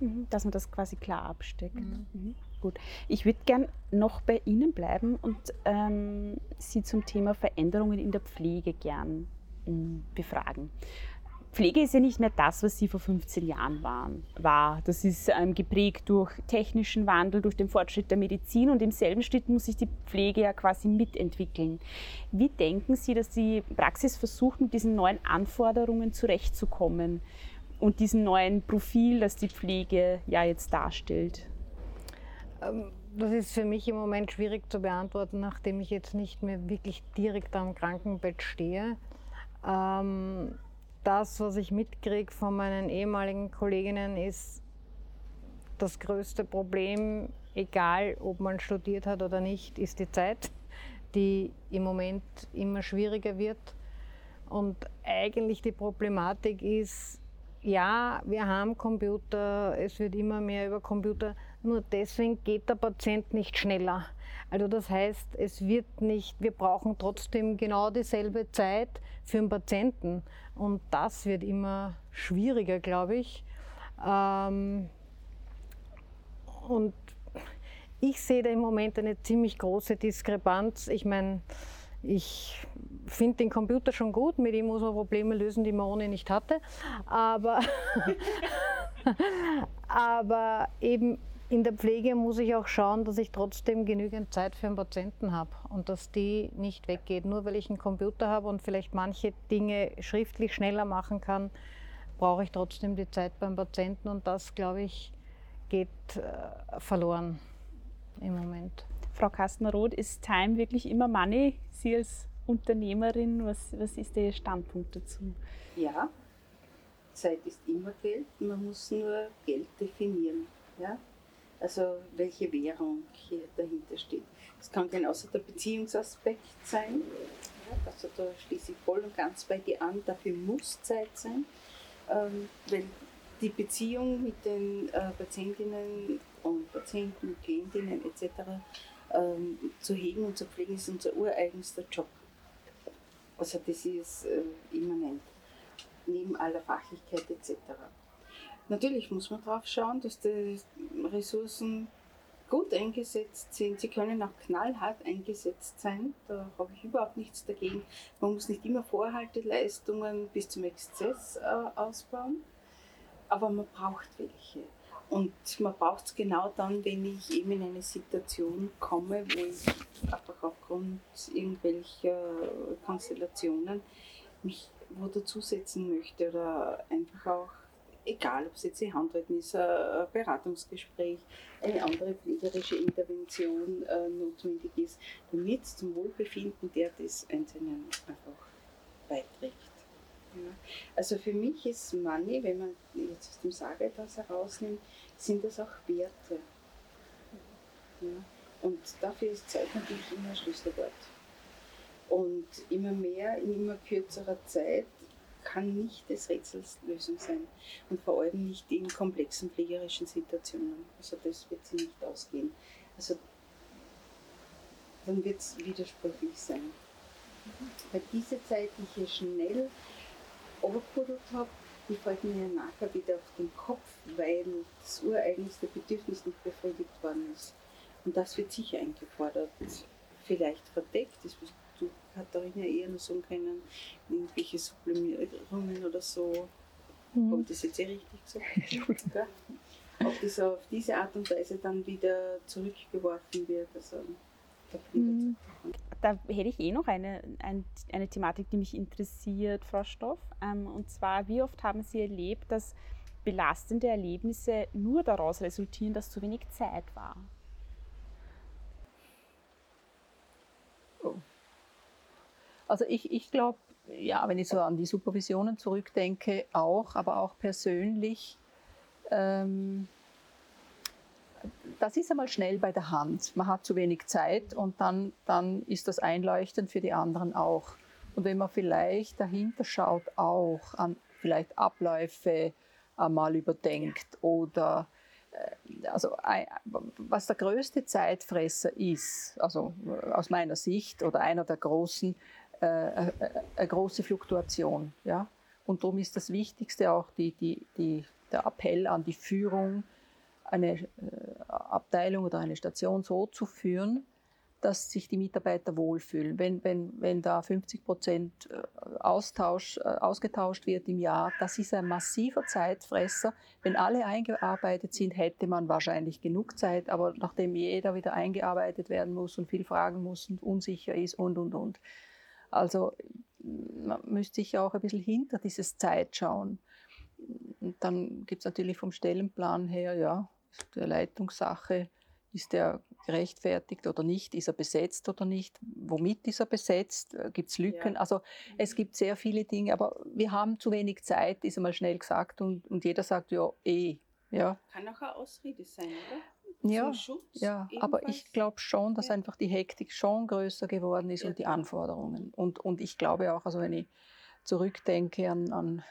Mhm, dass man das quasi klar absteckt. Mhm. Mhm. Gut. Ich würde gern noch bei Ihnen bleiben und ähm, Sie zum Thema Veränderungen in der Pflege gern ähm, befragen. Pflege ist ja nicht mehr das, was sie vor 15 Jahren waren, war. Das ist ähm, geprägt durch technischen Wandel, durch den Fortschritt der Medizin und im selben Schritt muss sich die Pflege ja quasi mitentwickeln. Wie denken Sie, dass die Praxis versucht, mit diesen neuen Anforderungen zurechtzukommen und diesem neuen Profil, das die Pflege ja jetzt darstellt? Ähm, das ist für mich im Moment schwierig zu beantworten, nachdem ich jetzt nicht mehr wirklich direkt am Krankenbett stehe. Ähm, das, was ich mitkriege von meinen ehemaligen Kolleginnen, ist das größte Problem, egal ob man studiert hat oder nicht, ist die Zeit, die im Moment immer schwieriger wird. Und eigentlich die Problematik ist, ja, wir haben Computer, es wird immer mehr über Computer, nur deswegen geht der Patient nicht schneller. Also das heißt, es wird nicht, wir brauchen trotzdem genau dieselbe Zeit für den Patienten. Und das wird immer schwieriger, glaube ich. Ähm, und ich sehe da im Moment eine ziemlich große Diskrepanz. Ich meine, ich finde den Computer schon gut, mit ihm muss man Probleme lösen, die man ohne nicht hatte. Aber, aber eben in der Pflege muss ich auch schauen, dass ich trotzdem genügend Zeit für den Patienten habe und dass die nicht weggeht. Nur weil ich einen Computer habe und vielleicht manche Dinge schriftlich schneller machen kann, brauche ich trotzdem die Zeit beim Patienten und das, glaube ich, geht äh, verloren im Moment. Frau Kastner-Roth, ist Time wirklich immer Money? Sie als Unternehmerin, was, was ist Ihr Standpunkt dazu? Ja, Zeit ist immer Geld, man muss nur Geld definieren. Ja? Also welche Währung hier dahinter steht. Es kann genauso der Beziehungsaspekt sein. Also da schließe ich voll und ganz bei dir an, dafür muss Zeit sein. Ähm, weil die Beziehung mit den äh, Patientinnen und Patienten, Klientinnen etc. Ähm, zu hegen und zu pflegen ist unser ureigenster Job. Also das ist äh, immanent, neben aller Fachlichkeit etc. Natürlich muss man darauf schauen, dass die Ressourcen gut eingesetzt sind. Sie können auch knallhart eingesetzt sein. Da habe ich überhaupt nichts dagegen. Man muss nicht immer Vorhalteleistungen bis zum Exzess äh, ausbauen, aber man braucht welche. Und man braucht es genau dann, wenn ich eben in eine Situation komme, wo ich einfach aufgrund irgendwelcher Konstellationen mich wo dazusetzen möchte oder einfach auch, egal ob es jetzt die Handhalten ist, ein Beratungsgespräch, eine andere pflegerische Intervention äh, notwendig ist, damit es zum Wohlbefinden der des Einzelnen einfach beiträgt. Ja. Also für mich ist Money, wenn man jetzt aus dem Sage etwas herausnimmt, sind das auch Werte. Ja. Und dafür ist Zeit natürlich immer ein Schlüsselwort. Und immer mehr, in immer kürzerer Zeit kann nicht des Rätsels Lösung sein. Und vor allem nicht in komplexen pflegerischen Situationen. Also das wird sie nicht ausgehen. Also dann wird es widersprüchlich sein. Weil diese Zeit, die ich hier schnell overpudelt habe, die fällt mir nachher wieder auf den Kopf, weil das ureigenste Bedürfnis nicht befriedigt worden ist. Und das wird sicher eingefordert. Vielleicht verdeckt, das wirst du, Katharina, eher nur sagen können, irgendwelche Sublimierungen oder so. Mhm. Kommt das jetzt eh richtig gesagt? ja. Ob das auf diese Art und Weise dann wieder zurückgeworfen wird. Also, Mhm. Da hätte ich eh noch eine, eine, eine, Thematik, die mich interessiert, Frau Stoff. Ähm, und zwar, wie oft haben Sie erlebt, dass belastende Erlebnisse nur daraus resultieren, dass zu wenig Zeit war? Oh. Also ich, ich glaube, ja, wenn ich so an die Supervisionen zurückdenke, auch, aber auch persönlich. Ähm, das ist einmal schnell bei der Hand. Man hat zu wenig Zeit und dann, dann ist das einleuchtend für die anderen auch. Und wenn man vielleicht dahinter schaut, auch an vielleicht Abläufe einmal überdenkt oder äh, also was der größte Zeitfresser ist, also aus meiner Sicht oder einer der großen, äh, äh, eine große Fluktuation. Ja? Und darum ist das Wichtigste auch die, die, die, der Appell an die Führung, eine äh, Abteilung oder eine Station so zu führen, dass sich die Mitarbeiter wohlfühlen. Wenn, wenn, wenn da 50 Prozent Austausch, ausgetauscht wird im Jahr, das ist ein massiver Zeitfresser. Wenn alle eingearbeitet sind, hätte man wahrscheinlich genug Zeit, aber nachdem jeder wieder eingearbeitet werden muss und viel fragen muss und unsicher ist und, und, und. Also man müsste sich auch ein bisschen hinter dieses Zeit schauen. Und dann gibt es natürlich vom Stellenplan her, ja, der Leitungssache, ist der gerechtfertigt oder nicht? Ist er besetzt oder nicht? Womit ist er besetzt? Äh, gibt es Lücken? Ja. Also es gibt sehr viele Dinge, aber wir haben zu wenig Zeit, ist einmal schnell gesagt und, und jeder sagt ja eh. Ja. Kann auch eine Ausrede sein, oder? Ja, ja aber ich glaube schon, dass einfach die Hektik schon größer geworden ist ja. und die Anforderungen. Und, und ich glaube auch, also wenn ich zurückdenke an, an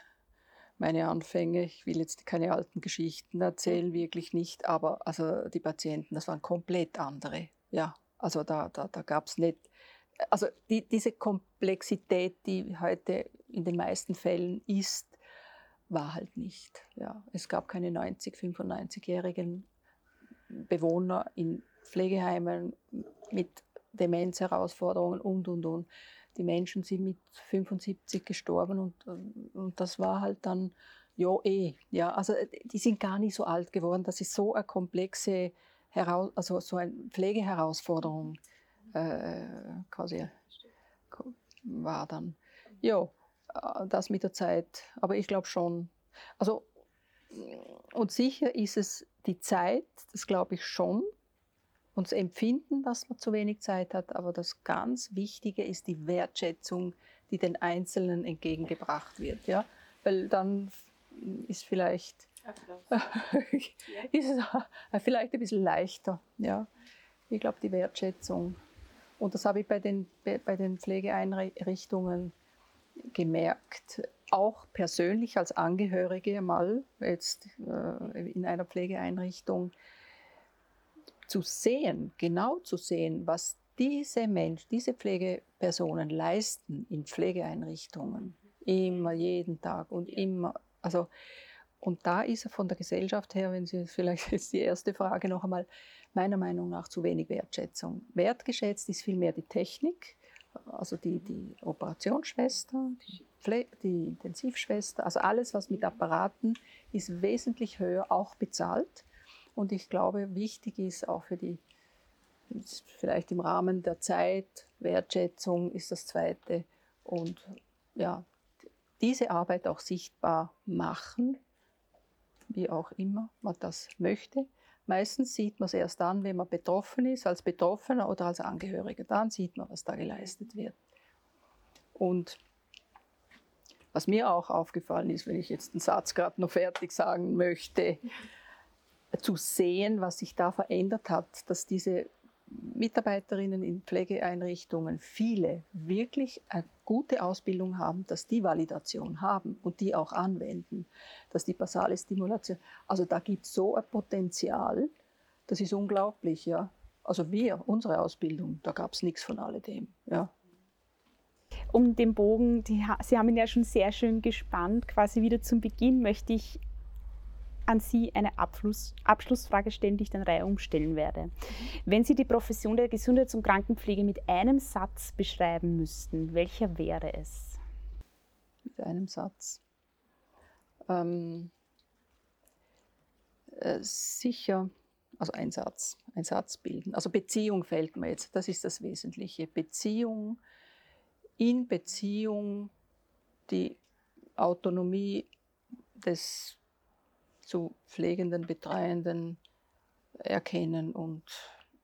meine Anfänge. Ich will jetzt keine alten Geschichten erzählen, wirklich nicht, aber also die Patienten, das waren komplett andere. Ja, also da, da, da gab es nicht, also die, diese Komplexität, die heute in den meisten Fällen ist, war halt nicht. Ja, es gab keine 90, 95-jährigen Bewohner in Pflegeheimen mit Demenzherausforderungen und, und, und die Menschen sind mit 75 gestorben und, und das war halt dann, ja, eh. Ja, also die sind gar nicht so alt geworden. Das ist so eine komplexe, Heraus also so eine Pflegeherausforderung äh, quasi war dann. Ja, äh, das mit der Zeit. Aber ich glaube schon, also und sicher ist es die Zeit, das glaube ich schon, und das Empfinden, dass man zu wenig Zeit hat, aber das ganz Wichtige ist die Wertschätzung, die den Einzelnen entgegengebracht wird. Ja? Weil dann ist vielleicht, ist es vielleicht ein bisschen leichter. Ja? Ich glaube, die Wertschätzung. Und das habe ich bei den, bei den Pflegeeinrichtungen gemerkt, auch persönlich als Angehörige mal jetzt äh, in einer Pflegeeinrichtung zu sehen, genau zu sehen, was diese Menschen, diese Pflegepersonen leisten in Pflegeeinrichtungen, immer, jeden Tag und immer, also und da ist von der Gesellschaft her, wenn Sie vielleicht jetzt die erste Frage noch einmal, meiner Meinung nach zu wenig Wertschätzung. Wertgeschätzt ist vielmehr die Technik, also die, die Operationsschwester, die, Pfle die Intensivschwester, also alles, was mit Apparaten ist, wesentlich höher auch bezahlt. Und ich glaube, wichtig ist auch für die, vielleicht im Rahmen der Zeit, Wertschätzung ist das Zweite. Und ja, diese Arbeit auch sichtbar machen, wie auch immer man das möchte. Meistens sieht man es erst dann, wenn man betroffen ist, als Betroffener oder als Angehöriger. Dann sieht man, was da geleistet wird. Und was mir auch aufgefallen ist, wenn ich jetzt den Satz gerade noch fertig sagen möchte, zu sehen, was sich da verändert hat, dass diese Mitarbeiterinnen in Pflegeeinrichtungen viele wirklich eine gute Ausbildung haben, dass die Validation haben und die auch anwenden, dass die basale Stimulation, also da gibt es so ein Potenzial, das ist unglaublich, ja. Also wir, unsere Ausbildung, da gab es nichts von alledem, ja. Um den Bogen, die, Sie haben ihn ja schon sehr schön gespannt, quasi wieder zum Beginn möchte ich an Sie eine Abschluss, Abschlussfrage stellen, die ich dann Reihe umstellen werde. Wenn Sie die Profession der Gesundheits- und Krankenpflege mit einem Satz beschreiben müssten, welcher wäre es? Mit einem Satz. Ähm, äh, sicher, also ein Satz, ein Satz bilden. Also Beziehung fällt mir jetzt, das ist das Wesentliche. Beziehung, in Beziehung die Autonomie des zu pflegenden, betreuenden erkennen und,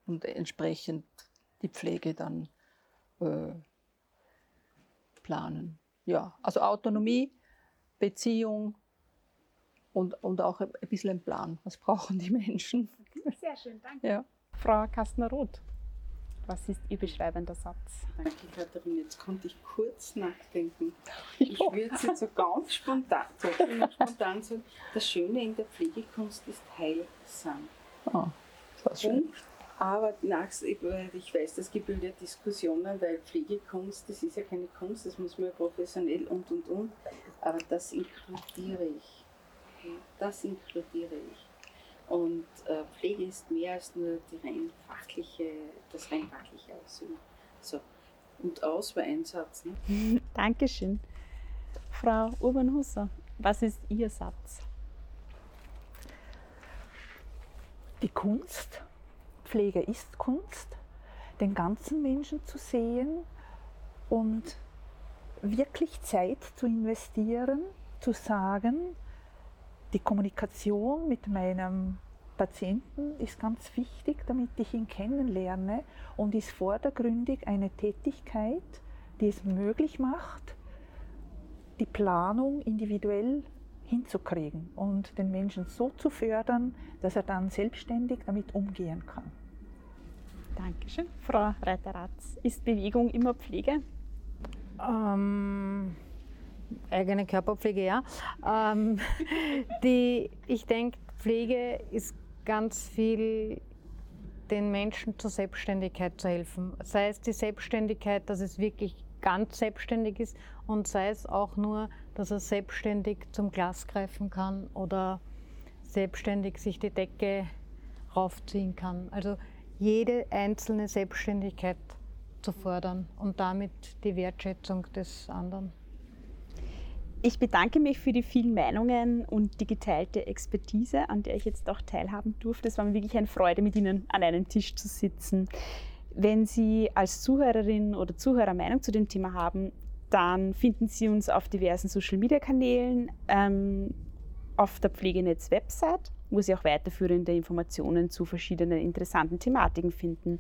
und entsprechend die Pflege dann äh, planen. Ja, also Autonomie, Beziehung und, und auch ein bisschen ein Plan. Was brauchen die Menschen? Sehr schön, danke. Ja. Frau Kastner-Roth. Was ist Ihr beschreibender Satz? Danke, Katharina. Jetzt konnte ich kurz nachdenken. Ich würde es jetzt so ganz spontan, so spontan sagen. Das Schöne in der Pflegekunst ist heilsam. Oh, das schön. Und, aber nach, ich weiß, das gibt ja Diskussionen, weil Pflegekunst, das ist ja keine Kunst, das muss man ja professionell und und und. Aber das inkludiere ich. Das inkludiere ich. Und äh, Pflege ist mehr als nur die rein fachliche, das rein fachliche Ausüben. So. Und aus war ein Satz. Ne? Dankeschön. Frau Urban-Husser, was ist Ihr Satz? Die Kunst, Pflege ist Kunst, den ganzen Menschen zu sehen und wirklich Zeit zu investieren, zu sagen, die Kommunikation mit meinem Patienten ist ganz wichtig, damit ich ihn kennenlerne und ist vordergründig eine Tätigkeit, die es möglich macht, die Planung individuell hinzukriegen und den Menschen so zu fördern, dass er dann selbstständig damit umgehen kann. Dankeschön. Frau Reiteratz, ist Bewegung immer Pflege? Ähm, eigene Körperpflege, ja. Ähm, die, ich denke, Pflege ist ganz viel den Menschen zur Selbstständigkeit zu helfen. Sei es die Selbstständigkeit, dass es wirklich ganz selbstständig ist und sei es auch nur, dass er selbstständig zum Glas greifen kann oder selbstständig sich die Decke raufziehen kann. Also jede einzelne Selbstständigkeit zu fordern und damit die Wertschätzung des anderen. Ich bedanke mich für die vielen Meinungen und die geteilte Expertise, an der ich jetzt auch teilhaben durfte. Es war mir wirklich eine Freude, mit Ihnen an einem Tisch zu sitzen. Wenn Sie als Zuhörerin oder Zuhörer Meinung zu dem Thema haben, dann finden Sie uns auf diversen Social-Media-Kanälen. Ähm, auf der Pflegenetz-Website, wo Sie auch weiterführende Informationen zu verschiedenen interessanten Thematiken finden.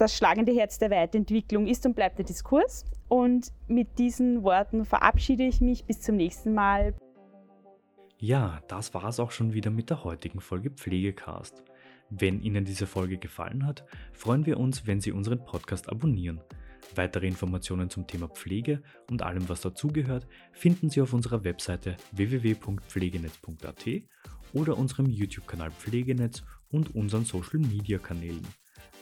Das schlagende Herz der Weiterentwicklung ist und bleibt der Diskurs. Und mit diesen Worten verabschiede ich mich bis zum nächsten Mal. Ja, das war es auch schon wieder mit der heutigen Folge Pflegecast. Wenn Ihnen diese Folge gefallen hat, freuen wir uns, wenn Sie unseren Podcast abonnieren. Weitere Informationen zum Thema Pflege und allem, was dazugehört, finden Sie auf unserer Webseite www.pflegenetz.at oder unserem YouTube-Kanal Pflegenetz und unseren Social-Media-Kanälen.